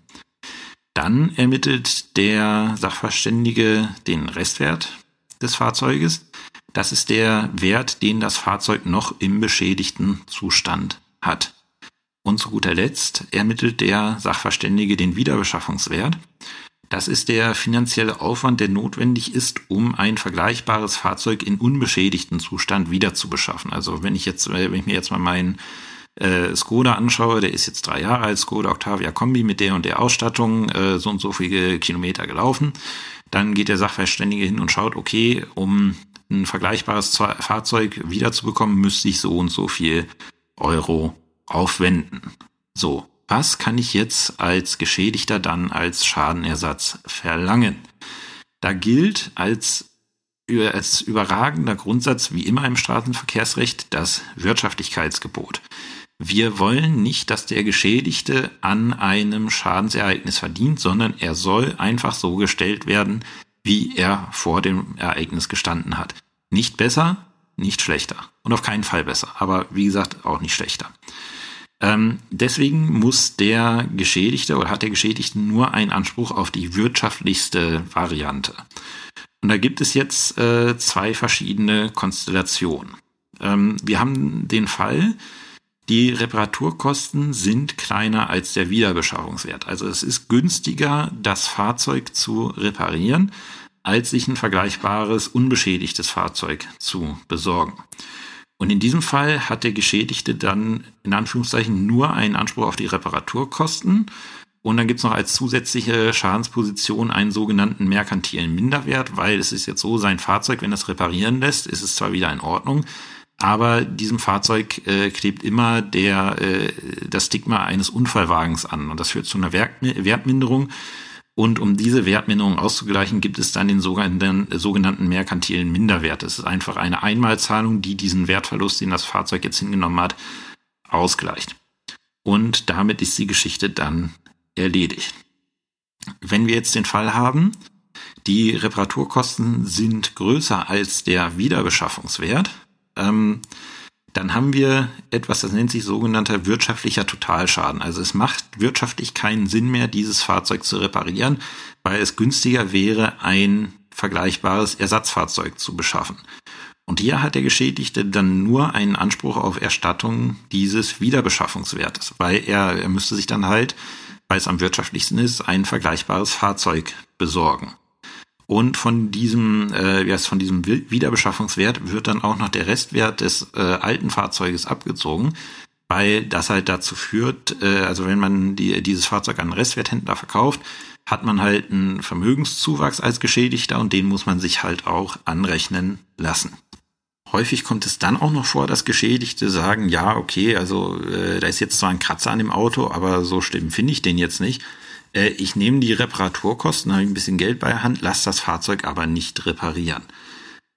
Dann ermittelt der Sachverständige den Restwert des Fahrzeuges. Das ist der Wert, den das Fahrzeug noch im beschädigten Zustand hat. Und zu guter Letzt ermittelt der Sachverständige den Wiederbeschaffungswert. Das ist der finanzielle Aufwand, der notwendig ist, um ein vergleichbares Fahrzeug in unbeschädigten Zustand wieder zu beschaffen. Also wenn ich jetzt, äh, wenn ich mir jetzt mal meinen äh, Skoda anschaue, der ist jetzt drei Jahre alt, Skoda Octavia Kombi mit der und der Ausstattung, äh, so und so viele Kilometer gelaufen, dann geht der Sachverständige hin und schaut, okay, um ein vergleichbares Fahrzeug wiederzubekommen, müsste ich so und so viel Euro aufwenden. So, was kann ich jetzt als Geschädigter dann als Schadenersatz verlangen? Da gilt als, als überragender Grundsatz, wie immer im Straßenverkehrsrecht, das Wirtschaftlichkeitsgebot. Wir wollen nicht, dass der Geschädigte an einem Schadensereignis verdient, sondern er soll einfach so gestellt werden, wie er vor dem Ereignis gestanden hat. Nicht besser, nicht schlechter. Und auf keinen Fall besser. Aber wie gesagt, auch nicht schlechter. Ähm, deswegen muss der Geschädigte oder hat der Geschädigte nur einen Anspruch auf die wirtschaftlichste Variante. Und da gibt es jetzt äh, zwei verschiedene Konstellationen. Ähm, wir haben den Fall, die Reparaturkosten sind kleiner als der Wiederbeschaffungswert. Also es ist günstiger, das Fahrzeug zu reparieren, als sich ein vergleichbares unbeschädigtes Fahrzeug zu besorgen. Und in diesem Fall hat der Geschädigte dann in Anführungszeichen nur einen Anspruch auf die Reparaturkosten. Und dann gibt es noch als zusätzliche Schadensposition einen sogenannten merkantilen Minderwert, weil es ist jetzt so, sein Fahrzeug, wenn es reparieren lässt, ist es zwar wieder in Ordnung, aber diesem Fahrzeug äh, klebt immer der, äh, das Stigma eines Unfallwagens an. Und das führt zu einer Wertminderung. Und um diese Wertminderung auszugleichen, gibt es dann den sogenannten, sogenannten merkantilen Minderwert. Das ist einfach eine Einmalzahlung, die diesen Wertverlust, den das Fahrzeug jetzt hingenommen hat, ausgleicht. Und damit ist die Geschichte dann erledigt. Wenn wir jetzt den Fall haben, die Reparaturkosten sind größer als der Wiederbeschaffungswert, ähm, dann haben wir etwas, das nennt sich sogenannter wirtschaftlicher Totalschaden. Also es macht wirtschaftlich keinen Sinn mehr, dieses Fahrzeug zu reparieren, weil es günstiger wäre, ein vergleichbares Ersatzfahrzeug zu beschaffen. Und hier hat der Geschädigte dann nur einen Anspruch auf Erstattung dieses Wiederbeschaffungswertes, weil er, er müsste sich dann halt, weil es am wirtschaftlichsten ist, ein vergleichbares Fahrzeug besorgen. Und von diesem, äh, von diesem Wiederbeschaffungswert wird dann auch noch der Restwert des äh, alten Fahrzeuges abgezogen, weil das halt dazu führt, äh, also wenn man die, dieses Fahrzeug an einen Restwerthändler verkauft, hat man halt einen Vermögenszuwachs als Geschädigter und den muss man sich halt auch anrechnen lassen. Häufig kommt es dann auch noch vor, dass Geschädigte sagen, ja, okay, also äh, da ist jetzt zwar ein Kratzer an dem Auto, aber so schlimm finde ich den jetzt nicht äh, ich nehme die Reparaturkosten, habe ein bisschen Geld bei der Hand, lasse das Fahrzeug aber nicht reparieren.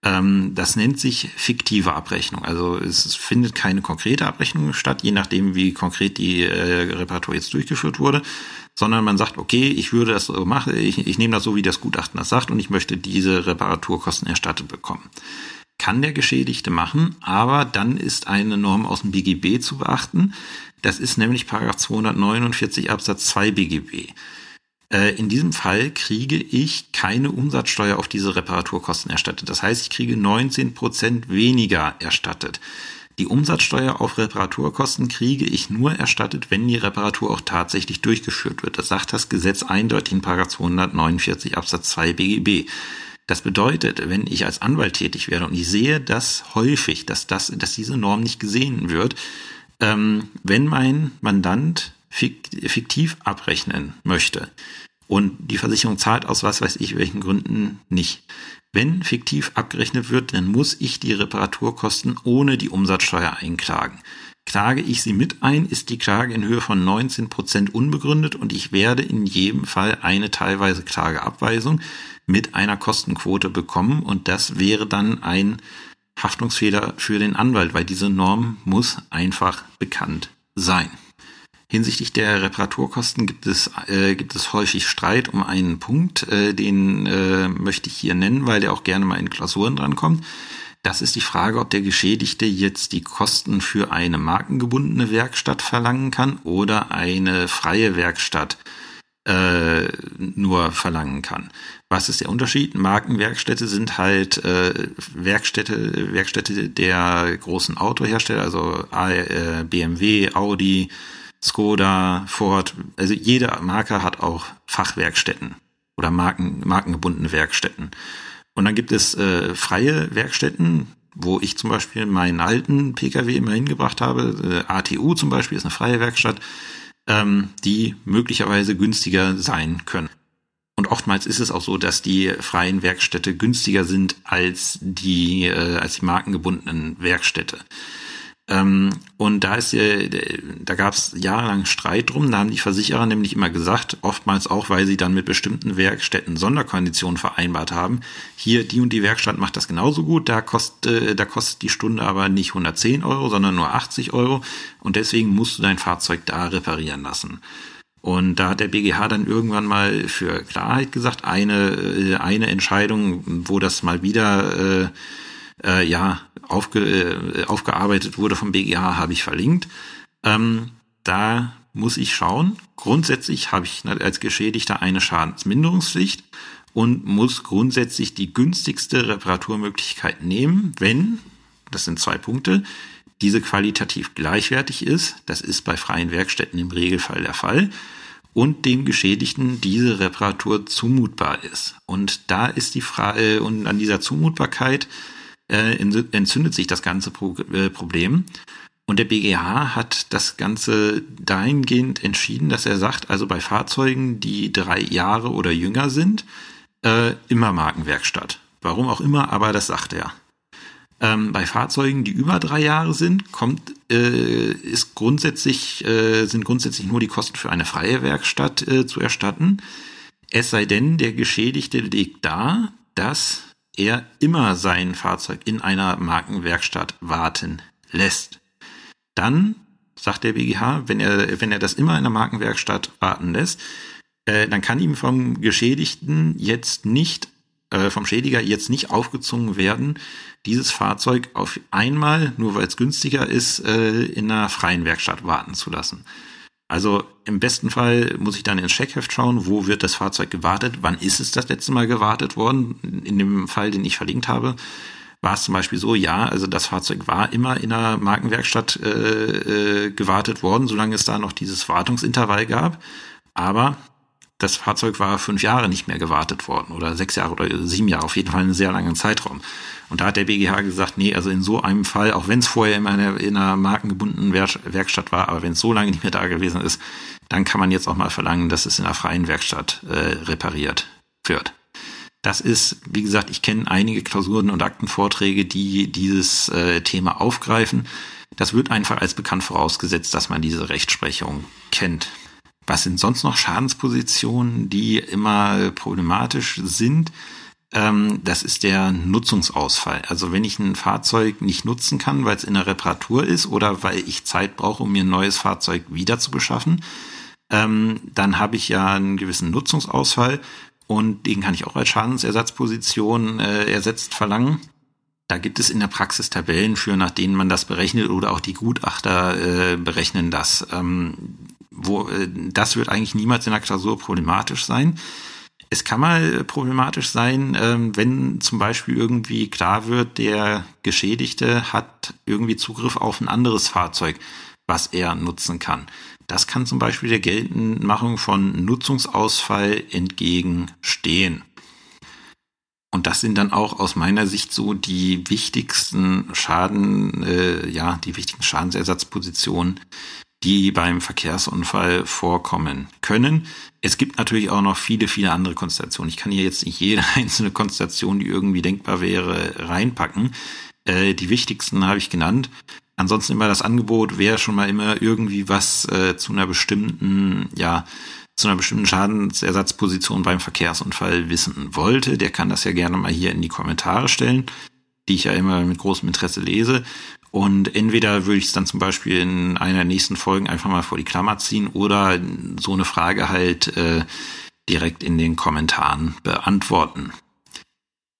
Ähm, das nennt sich fiktive Abrechnung. Also es findet keine konkrete Abrechnung statt, je nachdem, wie konkret die äh, Reparatur jetzt durchgeführt wurde, sondern man sagt, okay, ich würde das so machen, ich, ich nehme das so, wie das Gutachten das sagt und ich möchte diese Reparaturkosten erstattet bekommen kann der Geschädigte machen, aber dann ist eine Norm aus dem BGB zu beachten. Das ist nämlich Paragraph 249 Absatz 2 BGB. Äh, in diesem Fall kriege ich keine Umsatzsteuer auf diese Reparaturkosten erstattet. Das heißt, ich kriege 19 Prozent weniger erstattet. Die Umsatzsteuer auf Reparaturkosten kriege ich nur erstattet, wenn die Reparatur auch tatsächlich durchgeführt wird. Das sagt das Gesetz eindeutig in 249 Absatz 2 BGB. Das bedeutet, wenn ich als Anwalt tätig werde und ich sehe das häufig, dass, das, dass diese Norm nicht gesehen wird, ähm, wenn mein Mandant fiktiv abrechnen möchte und die Versicherung zahlt aus was weiß ich welchen Gründen nicht. Wenn fiktiv abgerechnet wird, dann muss ich die Reparaturkosten ohne die Umsatzsteuer einklagen. Klage ich sie mit ein, ist die Klage in Höhe von 19 Prozent unbegründet und ich werde in jedem Fall eine teilweise Klageabweisung mit einer Kostenquote bekommen und das wäre dann ein Haftungsfehler für den Anwalt, weil diese Norm muss einfach bekannt sein. Hinsichtlich der Reparaturkosten gibt es, äh, gibt es häufig Streit um einen Punkt, äh, den äh, möchte ich hier nennen, weil der auch gerne mal in Klausuren drankommt. Das ist die Frage, ob der Geschädigte jetzt die Kosten für eine markengebundene Werkstatt verlangen kann oder eine freie Werkstatt äh, nur verlangen kann. Was ist der Unterschied? Markenwerkstätte sind halt äh, Werkstätte, Werkstätte der großen Autohersteller, also äh, BMW, Audi, Skoda, Ford. Also jede Marke hat auch Fachwerkstätten oder Marken, markengebundene Werkstätten. Und dann gibt es äh, freie Werkstätten, wo ich zum Beispiel meinen alten Pkw immer hingebracht habe. Äh, ATU zum Beispiel ist eine freie Werkstatt, ähm, die möglicherweise günstiger sein können. Und oftmals ist es auch so, dass die freien Werkstätte günstiger sind als die, äh, als die markengebundenen Werkstätte. Ähm, und da ist äh, da gab es jahrelang Streit drum. Da haben die Versicherer nämlich immer gesagt, oftmals auch, weil sie dann mit bestimmten Werkstätten Sonderkonditionen vereinbart haben. Hier die und die Werkstatt macht das genauso gut. Da kostet äh, da kostet die Stunde aber nicht 110 Euro, sondern nur 80 Euro. Und deswegen musst du dein Fahrzeug da reparieren lassen. Und da hat der BGH dann irgendwann mal für Klarheit gesagt, eine äh, eine Entscheidung, wo das mal wieder äh, äh, ja aufge, äh, aufgearbeitet wurde vom BGH, habe ich verlinkt. Ähm, da muss ich schauen. Grundsätzlich habe ich als Geschädigter eine Schadensminderungspflicht und muss grundsätzlich die günstigste Reparaturmöglichkeit nehmen, wenn, das sind zwei Punkte, diese qualitativ gleichwertig ist. Das ist bei freien Werkstätten im Regelfall der Fall. Und dem Geschädigten diese Reparatur zumutbar ist. Und da ist die Frage, und an dieser Zumutbarkeit äh, entzündet sich das ganze äh, Problem. Und der BGH hat das Ganze dahingehend entschieden, dass er sagt, also bei Fahrzeugen, die drei Jahre oder jünger sind, äh, immer Markenwerkstatt. Warum auch immer, aber das sagt er. Ähm, bei Fahrzeugen, die über drei Jahre sind, kommt, äh, ist grundsätzlich, äh, sind grundsätzlich nur die Kosten für eine freie Werkstatt zu erstatten. Es sei denn, der Geschädigte legt da, dass er immer sein Fahrzeug in einer Markenwerkstatt warten lässt. Dann sagt der BGH, wenn er, wenn er das immer in der Markenwerkstatt warten lässt, äh, dann kann ihm vom Geschädigten jetzt nicht, äh, vom Schädiger jetzt nicht aufgezwungen werden, dieses Fahrzeug auf einmal, nur weil es günstiger ist, äh, in einer freien Werkstatt warten zu lassen. Also im besten Fall muss ich dann ins Checkheft schauen, wo wird das Fahrzeug gewartet, wann ist es das letzte Mal gewartet worden. In dem Fall, den ich verlinkt habe, war es zum Beispiel so, ja, also das Fahrzeug war immer in einer Markenwerkstatt äh, äh, gewartet worden, solange es da noch dieses Wartungsintervall gab. Aber das Fahrzeug war fünf Jahre nicht mehr gewartet worden oder sechs Jahre oder sieben Jahre, auf jeden Fall einen sehr langen Zeitraum. Und da hat der BGH gesagt, nee, also in so einem Fall, auch wenn es vorher in einer, in einer markengebundenen Werkstatt war, aber wenn es so lange nicht mehr da gewesen ist, dann kann man jetzt auch mal verlangen, dass es in einer freien Werkstatt äh, repariert wird. Das ist, wie gesagt, ich kenne einige Klausuren und Aktenvorträge, die dieses äh, Thema aufgreifen. Das wird einfach als bekannt vorausgesetzt, dass man diese Rechtsprechung kennt. Was sind sonst noch Schadenspositionen, die immer problematisch sind? Ähm, das ist der Nutzungsausfall. Also wenn ich ein Fahrzeug nicht nutzen kann, weil es in der Reparatur ist oder weil ich Zeit brauche, um mir ein neues Fahrzeug wieder zu beschaffen, ähm, dann habe ich ja einen gewissen Nutzungsausfall und den kann ich auch als Schadensersatzposition äh, ersetzt verlangen. Da gibt es in der Praxis Tabellen für, nach denen man das berechnet oder auch die Gutachter äh, berechnen das. Ähm, wo, äh, das wird eigentlich niemals in der Klausur problematisch sein. Es kann mal problematisch sein, ähm, wenn zum Beispiel irgendwie klar wird, der Geschädigte hat irgendwie Zugriff auf ein anderes Fahrzeug, was er nutzen kann. Das kann zum Beispiel der Geltendmachung von Nutzungsausfall entgegenstehen. Und das sind dann auch aus meiner Sicht so die wichtigsten Schaden, äh, ja, die wichtigen Schadensersatzpositionen, die beim Verkehrsunfall vorkommen können. Es gibt natürlich auch noch viele, viele andere Konstellationen. Ich kann hier jetzt nicht jede einzelne Konstellation, die irgendwie denkbar wäre, reinpacken. Äh, die wichtigsten habe ich genannt. Ansonsten immer das Angebot, wer schon mal immer irgendwie was äh, zu einer bestimmten, ja, zu einer bestimmten Schadensersatzposition beim Verkehrsunfall wissen wollte, der kann das ja gerne mal hier in die Kommentare stellen, die ich ja immer mit großem Interesse lese. Und entweder würde ich es dann zum Beispiel in einer der nächsten Folgen einfach mal vor die Klammer ziehen oder so eine Frage halt äh, direkt in den Kommentaren beantworten.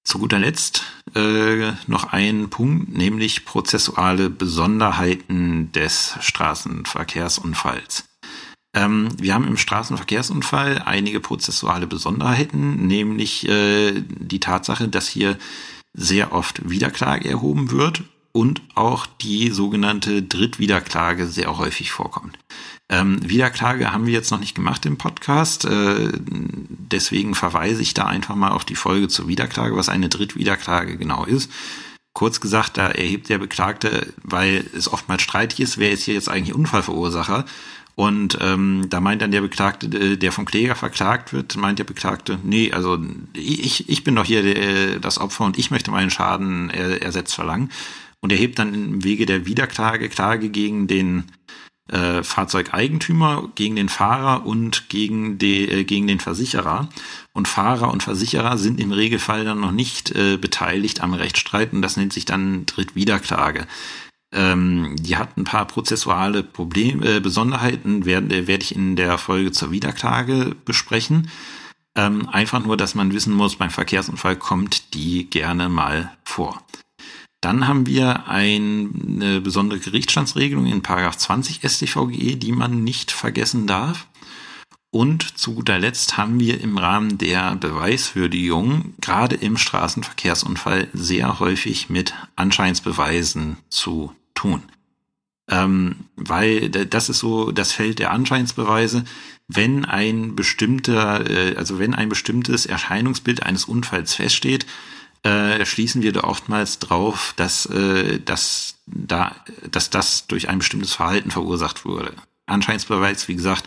Zu guter Letzt äh, noch ein Punkt, nämlich prozessuale Besonderheiten des Straßenverkehrsunfalls. Ähm, wir haben im Straßenverkehrsunfall einige prozessuale Besonderheiten, nämlich äh, die Tatsache, dass hier sehr oft Wiederklage erhoben wird und auch die sogenannte Drittwiederklage sehr häufig vorkommt. Ähm, Wiederklage haben wir jetzt noch nicht gemacht im Podcast, äh, deswegen verweise ich da einfach mal auf die Folge zur Wiederklage, was eine Drittwiederklage genau ist. Kurz gesagt, da erhebt der Beklagte, weil es oftmals streitig ist, wer ist hier jetzt eigentlich Unfallverursacher, und ähm, da meint dann der Beklagte, äh, der vom Kläger verklagt wird, meint der Beklagte, nee, also ich, ich bin doch hier der, das Opfer und ich möchte meinen Schaden er, ersetzt verlangen. Und er hebt dann im Wege der Wiederklage Klage gegen den äh, Fahrzeugeigentümer, gegen den Fahrer und gegen, die, äh, gegen den Versicherer. Und Fahrer und Versicherer sind im Regelfall dann noch nicht äh, beteiligt am Rechtsstreit und das nennt sich dann Drittwiederklage. Ähm, die hat ein paar prozessuale Probleme, äh, Besonderheiten, werde, äh, werde ich in der Folge zur Wiederklage besprechen. Ähm, einfach nur, dass man wissen muss, beim Verkehrsunfall kommt die gerne mal vor. Dann haben wir eine besondere Gerichtsstandsregelung in 20 StVGE, die man nicht vergessen darf. Und zu guter Letzt haben wir im Rahmen der Beweiswürdigung gerade im Straßenverkehrsunfall sehr häufig mit Anscheinsbeweisen zu tun. Ähm, weil das ist so das Feld der Anscheinsbeweise. Wenn ein bestimmter, äh, also wenn ein bestimmtes Erscheinungsbild eines Unfalls feststeht, äh, schließen wir da oftmals drauf, dass, äh, dass, da, dass das durch ein bestimmtes Verhalten verursacht wurde. Anscheinsbeweis, wie gesagt,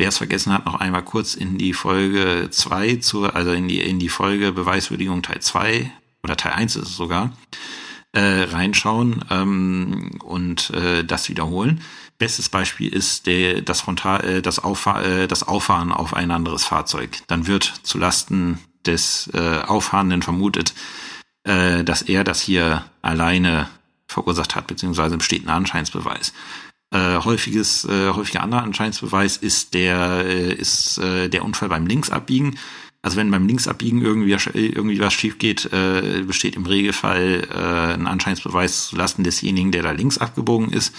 Wer es vergessen hat, noch einmal kurz in die Folge 2 zu, also in die, in die Folge Beweiswürdigung Teil 2 oder Teil 1 ist es sogar, äh, reinschauen ähm, und äh, das wiederholen. Bestes Beispiel ist der, das, Frontal, äh, das, Auffahr, äh, das Auffahren auf ein anderes Fahrzeug. Dann wird zulasten des äh, Auffahrenden vermutet, äh, dass er das hier alleine verursacht hat, beziehungsweise besteht ein Anscheinsbeweis. Äh, häufiges, äh, häufiger anderer Anscheinsbeweis ist der, äh, ist äh, der Unfall beim Linksabbiegen. Also wenn beim Linksabbiegen irgendwie, irgendwie was schief geht, äh, besteht im Regelfall äh, ein Anscheinsbeweis zulasten desjenigen, der da links abgebogen ist.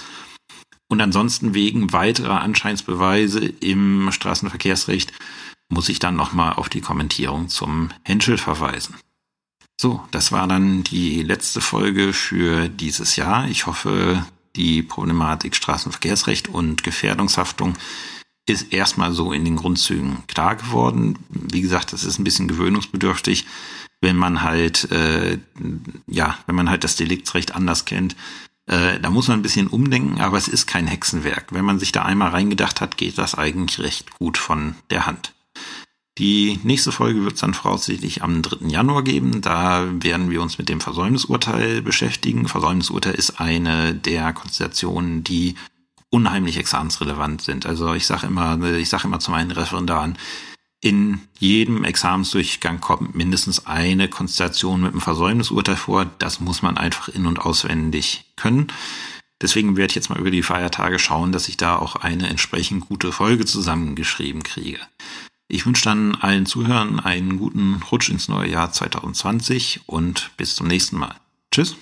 Und ansonsten wegen weiterer Anscheinsbeweise im Straßenverkehrsrecht muss ich dann nochmal auf die Kommentierung zum Henschel verweisen. So, das war dann die letzte Folge für dieses Jahr. Ich hoffe, die Problematik Straßenverkehrsrecht und Gefährdungshaftung ist erstmal so in den Grundzügen klar geworden. Wie gesagt, das ist ein bisschen gewöhnungsbedürftig, wenn man halt, äh, ja, wenn man halt das Deliktsrecht anders kennt. Äh, da muss man ein bisschen umdenken, aber es ist kein Hexenwerk. Wenn man sich da einmal reingedacht hat, geht das eigentlich recht gut von der Hand. Die nächste Folge wird es dann voraussichtlich am 3. Januar geben. Da werden wir uns mit dem Versäumnisurteil beschäftigen. Versäumnisurteil ist eine der Konstellationen, die unheimlich examensrelevant sind. Also ich sage immer, ich sage immer zu meinen Referendaren, in jedem Examensdurchgang kommt mindestens eine Konstellation mit einem Versäumnisurteil vor. Das muss man einfach in- und auswendig können. Deswegen werde ich jetzt mal über die Feiertage schauen, dass ich da auch eine entsprechend gute Folge zusammengeschrieben kriege. Ich wünsche dann allen Zuhörern einen guten Rutsch ins neue Jahr 2020 und bis zum nächsten Mal. Tschüss.